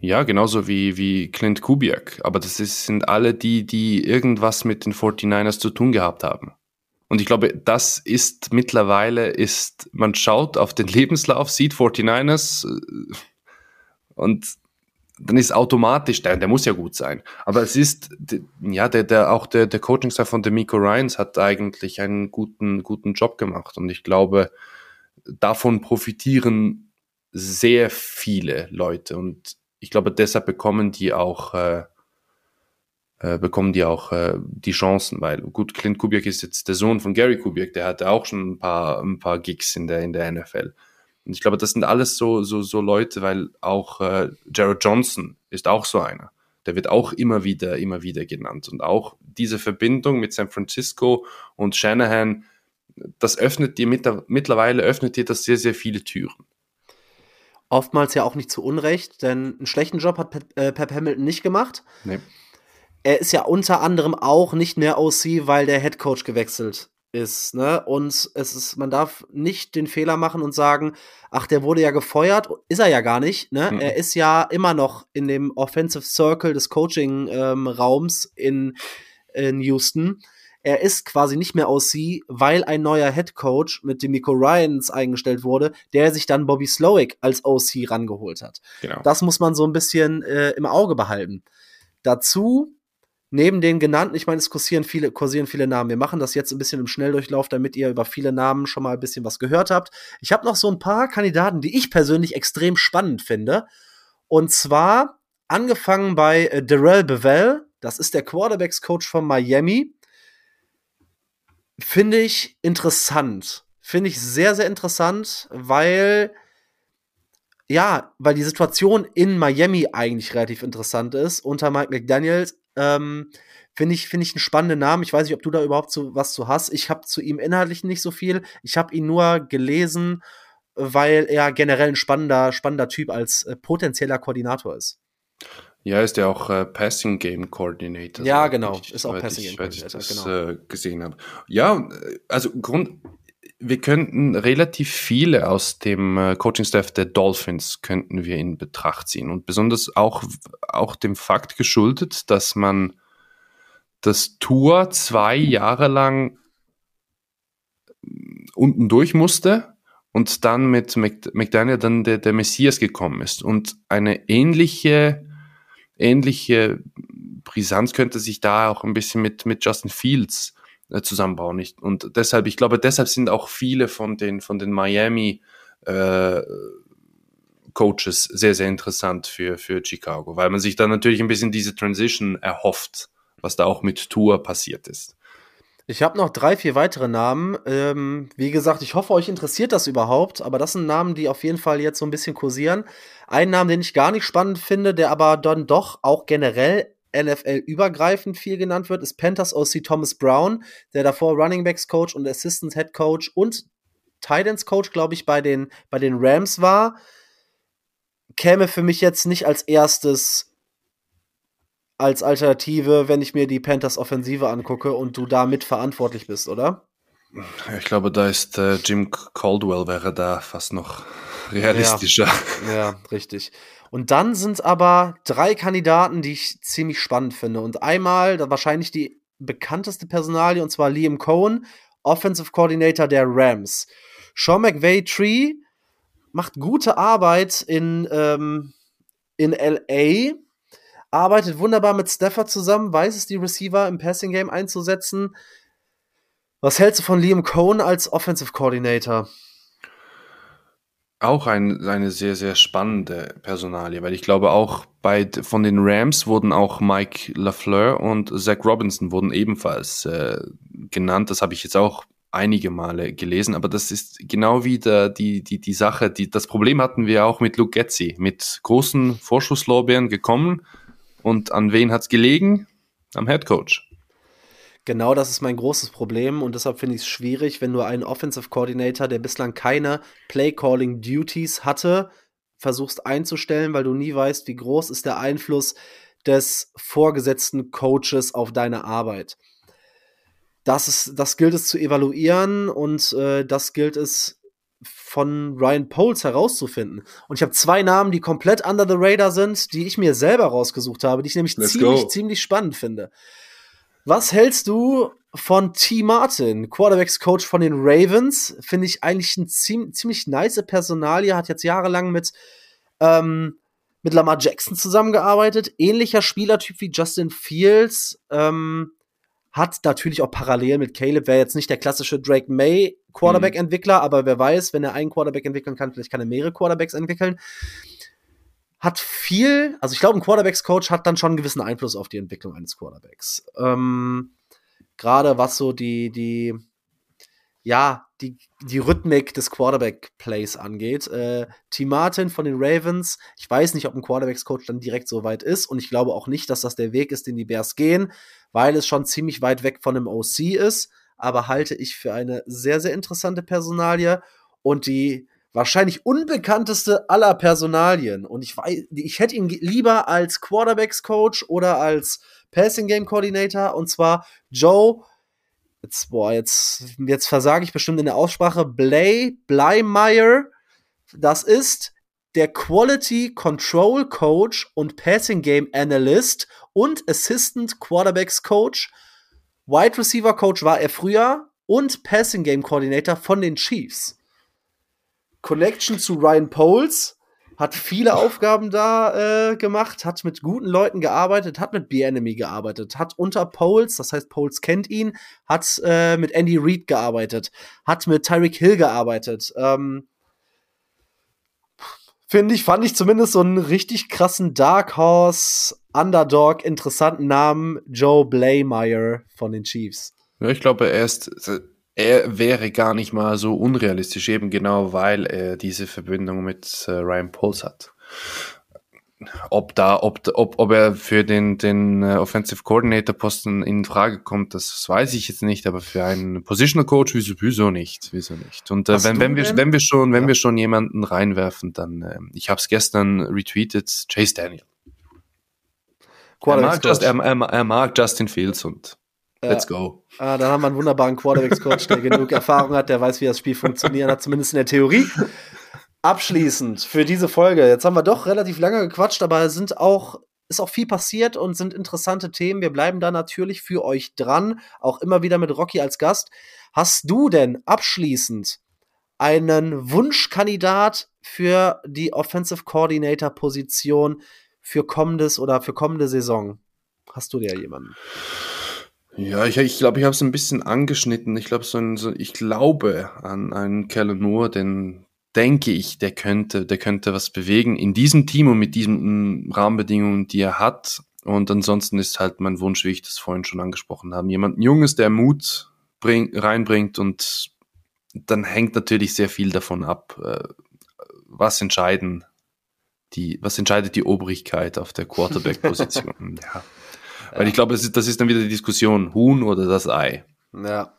Ja, genauso wie, wie Clint Kubiak. Aber das ist, sind alle die, die irgendwas mit den 49ers zu tun gehabt haben. Und ich glaube, das ist mittlerweile, ist, man schaut auf den [LAUGHS] Lebenslauf, sieht 49ers äh, und dann ist automatisch, der, der muss ja gut sein. Aber es ist, ja, der, der, auch der, der Coaching-Staff von Demico Ryans hat eigentlich einen guten, guten Job gemacht. Und ich glaube, davon profitieren sehr viele Leute. Und ich glaube, deshalb bekommen die auch, äh, äh, bekommen die auch äh, die Chancen, weil gut, Clint Kubiak ist jetzt der Sohn von Gary Kubiak, der hatte auch schon ein paar, ein paar Gigs in der, in der NFL. Und ich glaube, das sind alles so, so, so Leute, weil auch äh, Jared Johnson ist auch so einer. Der wird auch immer wieder, immer wieder genannt. Und auch diese Verbindung mit San Francisco und Shanahan, das öffnet dir mit, mittlerweile öffnet dir das sehr, sehr viele Türen. Oftmals ja auch nicht zu Unrecht, denn einen schlechten Job hat Pep, äh, Pep Hamilton nicht gemacht. Nee. Er ist ja unter anderem auch nicht mehr OC, weil der Head Coach gewechselt ist, ne? Und es ist, man darf nicht den Fehler machen und sagen, ach, der wurde ja gefeuert, ist er ja gar nicht, ne? Mhm. Er ist ja immer noch in dem Offensive Circle des Coaching-Raums ähm, in, in Houston. Er ist quasi nicht mehr OC, weil ein neuer Head Coach mit dem Miko Ryans eingestellt wurde, der sich dann Bobby Slowick als OC rangeholt hat. Genau. Das muss man so ein bisschen äh, im Auge behalten. Dazu neben den genannten, ich meine, es kursieren viele, kursieren viele Namen. Wir machen das jetzt ein bisschen im Schnelldurchlauf, damit ihr über viele Namen schon mal ein bisschen was gehört habt. Ich habe noch so ein paar Kandidaten, die ich persönlich extrem spannend finde. Und zwar angefangen bei äh, Darrell Bevell, das ist der Quarterbacks-Coach von Miami. Finde ich interessant. Finde ich sehr, sehr interessant, weil ja, weil die Situation in Miami eigentlich relativ interessant ist. Unter Mike McDaniels ähm, Finde ich, find ich einen spannenden Namen. Ich weiß nicht, ob du da überhaupt so was zu hast. Ich habe zu ihm inhaltlich nicht so viel. Ich habe ihn nur gelesen, weil er generell ein spannender, spannender Typ als äh, potenzieller Koordinator ist. Ja, ist ja auch äh, Passing Game Coordinator. Ja, genau, ich, ist auch Passing Game Coordinator, ich das, genau. Äh, gesehen habe. Ja, also Grund, wir könnten relativ viele aus dem äh, Coaching-Staff der Dolphins könnten wir in Betracht ziehen und besonders auch, auch dem Fakt geschuldet, dass man dass Tour zwei Jahre lang unten durch musste und dann mit McDaniel dann der, der Messias gekommen ist. Und eine ähnliche, ähnliche Brisanz könnte sich da auch ein bisschen mit, mit Justin Fields äh, zusammenbauen. und deshalb, ich glaube, deshalb sind auch viele von den, von den Miami äh, Coaches sehr, sehr interessant für, für Chicago, weil man sich dann natürlich ein bisschen diese Transition erhofft, was da auch mit Tour passiert ist. Ich habe noch drei, vier weitere Namen. Ähm, wie gesagt, ich hoffe, euch interessiert das überhaupt, aber das sind Namen, die auf jeden Fall jetzt so ein bisschen kursieren. Ein Name, den ich gar nicht spannend finde, der aber dann doch auch generell NFL-übergreifend viel genannt wird, ist Panthers OC Thomas Brown, der davor Running Backs Coach und Assistant Head Coach und Titans Coach, glaube ich, bei den, bei den Rams war. Käme für mich jetzt nicht als erstes als Alternative, wenn ich mir die Panthers Offensive angucke und du da mitverantwortlich bist, oder? Ich glaube, da ist äh, Jim Caldwell wäre da fast noch realistischer. Ja, ja, richtig. Und dann sind aber drei Kandidaten, die ich ziemlich spannend finde. Und einmal wahrscheinlich die bekannteste Personalie, und zwar Liam Cohen, Offensive Coordinator der Rams. Sean McVay Tree macht gute Arbeit in, ähm, in LA, arbeitet wunderbar mit Stafford zusammen, weiß es, die Receiver im Passing Game einzusetzen. Was hältst du von Liam Cohn als Offensive Coordinator? Auch ein, eine sehr, sehr spannende Personalie, weil ich glaube auch bei, von den Rams wurden auch Mike LaFleur und Zach Robinson wurden ebenfalls äh, genannt. Das habe ich jetzt auch einige Male gelesen, aber das ist genau wieder die, die, die Sache, die, das Problem hatten wir auch mit Luke Getzi, mit großen Vorschusslorbeeren gekommen, und an wen hat es gelegen? Am Head Coach. Genau das ist mein großes Problem und deshalb finde ich es schwierig, wenn du einen Offensive Coordinator, der bislang keine Play Calling Duties hatte, versuchst einzustellen, weil du nie weißt, wie groß ist der Einfluss des vorgesetzten Coaches auf deine Arbeit. Das, ist, das gilt es zu evaluieren und äh, das gilt es von Ryan Poles herauszufinden. Und ich habe zwei Namen, die komplett under the radar sind, die ich mir selber rausgesucht habe, die ich nämlich ziemlich, ziemlich spannend finde. Was hältst du von T. Martin, Quarterbacks Coach von den Ravens? Finde ich eigentlich ein ziemlich, ziemlich nice Personalie, hat jetzt jahrelang mit, ähm, mit Lamar Jackson zusammengearbeitet. Ähnlicher Spielertyp wie Justin Fields. Ähm, hat natürlich auch parallel mit Caleb, wäre jetzt nicht der klassische Drake May Quarterback-Entwickler, mhm. aber wer weiß, wenn er einen Quarterback entwickeln kann, vielleicht kann er mehrere Quarterbacks entwickeln. Hat viel, also ich glaube, ein Quarterbacks-Coach hat dann schon einen gewissen Einfluss auf die Entwicklung eines Quarterbacks. Ähm, Gerade was so die, die, ja, die, die Rhythmik des Quarterback-Plays angeht. Äh, T. Martin von den Ravens, ich weiß nicht, ob ein Quarterbacks-Coach dann direkt so weit ist und ich glaube auch nicht, dass das der Weg ist, den die Bears gehen, weil es schon ziemlich weit weg von einem OC ist, aber halte ich für eine sehr, sehr interessante Personalie und die wahrscheinlich unbekannteste aller Personalien. Und ich weiß, ich hätte ihn lieber als Quarterbacks-Coach oder als Passing-Game-Coordinator und zwar Joe jetzt, boah, jetzt, jetzt versage ich bestimmt in der Aussprache, Blay, Blymeyer, das ist der Quality Control Coach und Passing Game Analyst und Assistant Quarterbacks Coach. Wide Receiver Coach war er früher und Passing Game Coordinator von den Chiefs. Connection zu Ryan Poles, hat viele Aufgaben da äh, gemacht, hat mit guten Leuten gearbeitet, hat mit B-Enemy gearbeitet, hat unter Poles, das heißt, Poles kennt ihn, hat äh, mit Andy Reid gearbeitet, hat mit Tyreek Hill gearbeitet. Ähm, Finde ich, fand ich zumindest so einen richtig krassen Dark Horse, Underdog, interessanten Namen, Joe Blaymeyer von den Chiefs. Ja, ich glaube, er ist er wäre gar nicht mal so unrealistisch, eben genau weil er diese Verbindung mit äh, Ryan Pauls hat. Ob da, ob, ob, ob er für den, den uh, Offensive Coordinator Posten in Frage kommt, das weiß ich jetzt nicht, aber für einen Positional Coach wieso, wieso nicht, wieso nicht. Und äh, wenn, wenn wir, wenn wir schon, wenn ja. wir schon jemanden reinwerfen, dann, äh, ich habe es gestern retweetet, Chase Daniel. Er mag, Just, er, er, er mag Justin Fields und Let's go. Ah, dann haben wir einen wunderbaren Quarterbacks-Coach, der genug Erfahrung hat, der weiß, wie das Spiel funktioniert hat, zumindest in der Theorie. Abschließend für diese Folge. Jetzt haben wir doch relativ lange gequatscht, aber es sind auch ist auch viel passiert und sind interessante Themen. Wir bleiben da natürlich für euch dran, auch immer wieder mit Rocky als Gast. Hast du denn abschließend einen Wunschkandidat für die Offensive Coordinator Position für kommendes oder für kommende Saison? Hast du da jemanden? Ja, ich, ich glaube, ich habe es ein bisschen angeschnitten. Ich glaube, so, ein, so, ich glaube an einen Kellen Moore, den denke ich, der könnte, der könnte was bewegen in diesem Team und mit diesen Rahmenbedingungen, die er hat. Und ansonsten ist halt mein Wunsch, wie ich das vorhin schon angesprochen habe, jemand Junges, der Mut bring, reinbringt und dann hängt natürlich sehr viel davon ab, äh, was entscheiden die, was entscheidet die Obrigkeit auf der Quarterback-Position. [LAUGHS] ja. Weil ich glaube, das ist, das ist dann wieder die Diskussion, Huhn oder das Ei. Ja.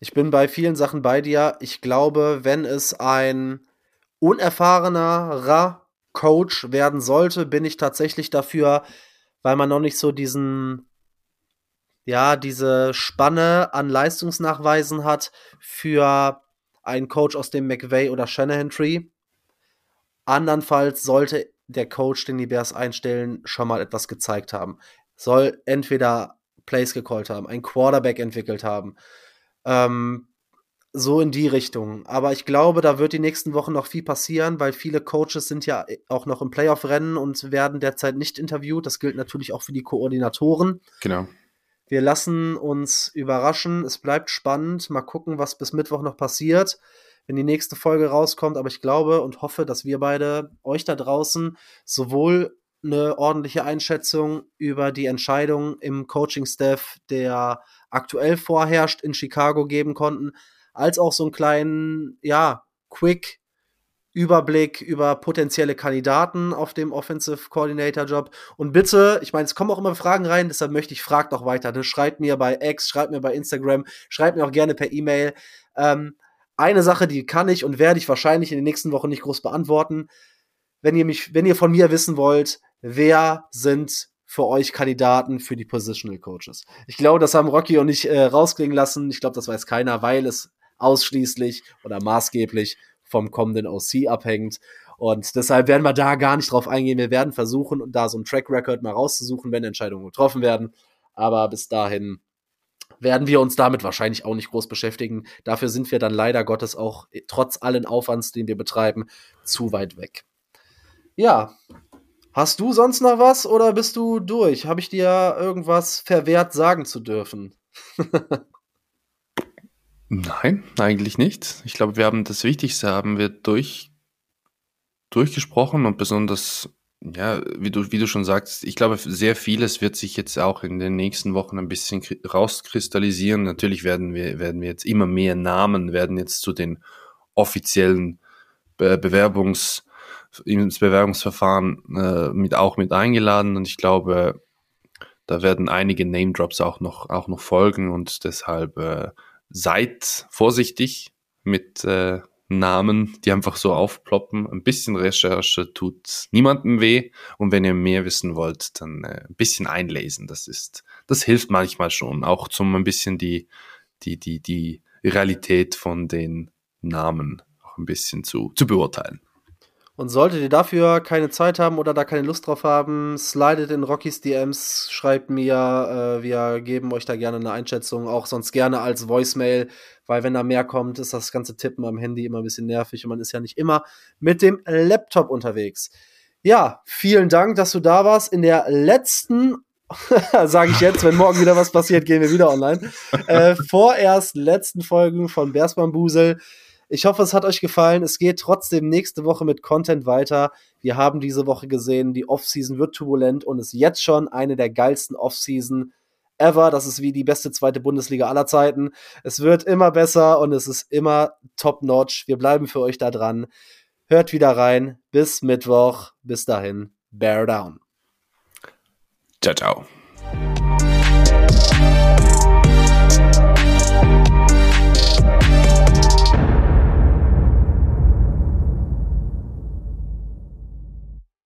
Ich bin bei vielen Sachen bei dir. Ich glaube, wenn es ein unerfahrenerer Coach werden sollte, bin ich tatsächlich dafür, weil man noch nicht so diesen, ja, diese Spanne an Leistungsnachweisen hat für einen Coach aus dem McVay oder Shanahan Tree. Andernfalls sollte der Coach, den die Bears einstellen, schon mal etwas gezeigt haben soll entweder Plays gecallt haben, ein Quarterback entwickelt haben. Ähm, so in die Richtung. Aber ich glaube, da wird die nächsten Wochen noch viel passieren, weil viele Coaches sind ja auch noch im Playoff-Rennen und werden derzeit nicht interviewt. Das gilt natürlich auch für die Koordinatoren. Genau. Wir lassen uns überraschen. Es bleibt spannend. Mal gucken, was bis Mittwoch noch passiert, wenn die nächste Folge rauskommt. Aber ich glaube und hoffe, dass wir beide euch da draußen sowohl eine ordentliche Einschätzung über die Entscheidung im Coaching-Staff, der aktuell vorherrscht, in Chicago geben konnten, als auch so einen kleinen, ja, Quick Überblick über potenzielle Kandidaten auf dem Offensive Coordinator Job. Und bitte, ich meine, es kommen auch immer Fragen rein, deshalb möchte ich, fragt doch weiter. Ne? Schreibt mir bei X, schreibt mir bei Instagram, schreibt mir auch gerne per E-Mail. Ähm, eine Sache, die kann ich und werde ich wahrscheinlich in den nächsten Wochen nicht groß beantworten. Wenn ihr mich, wenn ihr von mir wissen wollt, wer sind für euch Kandidaten für die Positional Coaches? Ich glaube, das haben Rocky und ich äh, rausklingen lassen. Ich glaube, das weiß keiner, weil es ausschließlich oder maßgeblich vom kommenden OC abhängt. Und deshalb werden wir da gar nicht drauf eingehen. Wir werden versuchen, da so ein Track Record mal rauszusuchen, wenn Entscheidungen getroffen werden. Aber bis dahin werden wir uns damit wahrscheinlich auch nicht groß beschäftigen. Dafür sind wir dann leider Gottes auch trotz allen Aufwands, den wir betreiben, zu weit weg. Ja, Hast du sonst noch was oder bist du durch? Habe ich dir irgendwas verwehrt sagen zu dürfen? Nein, eigentlich nicht. Ich glaube, wir haben das Wichtigste haben wir durch, durchgesprochen und besonders, ja, wie du, wie du schon sagst, ich glaube, sehr vieles wird sich jetzt auch in den nächsten Wochen ein bisschen rauskristallisieren. Natürlich werden wir, werden wir jetzt immer mehr Namen werden jetzt zu den offiziellen Be Bewerbungs- ins Bewerbungsverfahren äh, mit, auch mit eingeladen und ich glaube, da werden einige Name Drops auch noch, auch noch folgen und deshalb äh, seid vorsichtig mit äh, Namen, die einfach so aufploppen. Ein bisschen Recherche tut niemandem weh und wenn ihr mehr wissen wollt, dann äh, ein bisschen einlesen. Das ist, das hilft manchmal schon, auch zum ein bisschen die, die, die, die Realität von den Namen auch ein bisschen zu, zu beurteilen. Und solltet ihr dafür keine Zeit haben oder da keine Lust drauf haben, slidet in Rockys DMs, schreibt mir, äh, wir geben euch da gerne eine Einschätzung, auch sonst gerne als Voicemail, weil wenn da mehr kommt, ist das ganze Tippen am Handy immer ein bisschen nervig und man ist ja nicht immer mit dem Laptop unterwegs. Ja, vielen Dank, dass du da warst. In der letzten [LAUGHS] sage ich jetzt, wenn morgen wieder was passiert, gehen wir wieder online. Äh, vorerst letzten Folgen von Bärsbambusel. Ich hoffe, es hat euch gefallen. Es geht trotzdem nächste Woche mit Content weiter. Wir haben diese Woche gesehen, die Offseason wird turbulent und ist jetzt schon eine der geilsten Offseason ever. Das ist wie die beste zweite Bundesliga aller Zeiten. Es wird immer besser und es ist immer top-notch. Wir bleiben für euch da dran. Hört wieder rein. Bis Mittwoch. Bis dahin. Bear down. Ciao, ciao.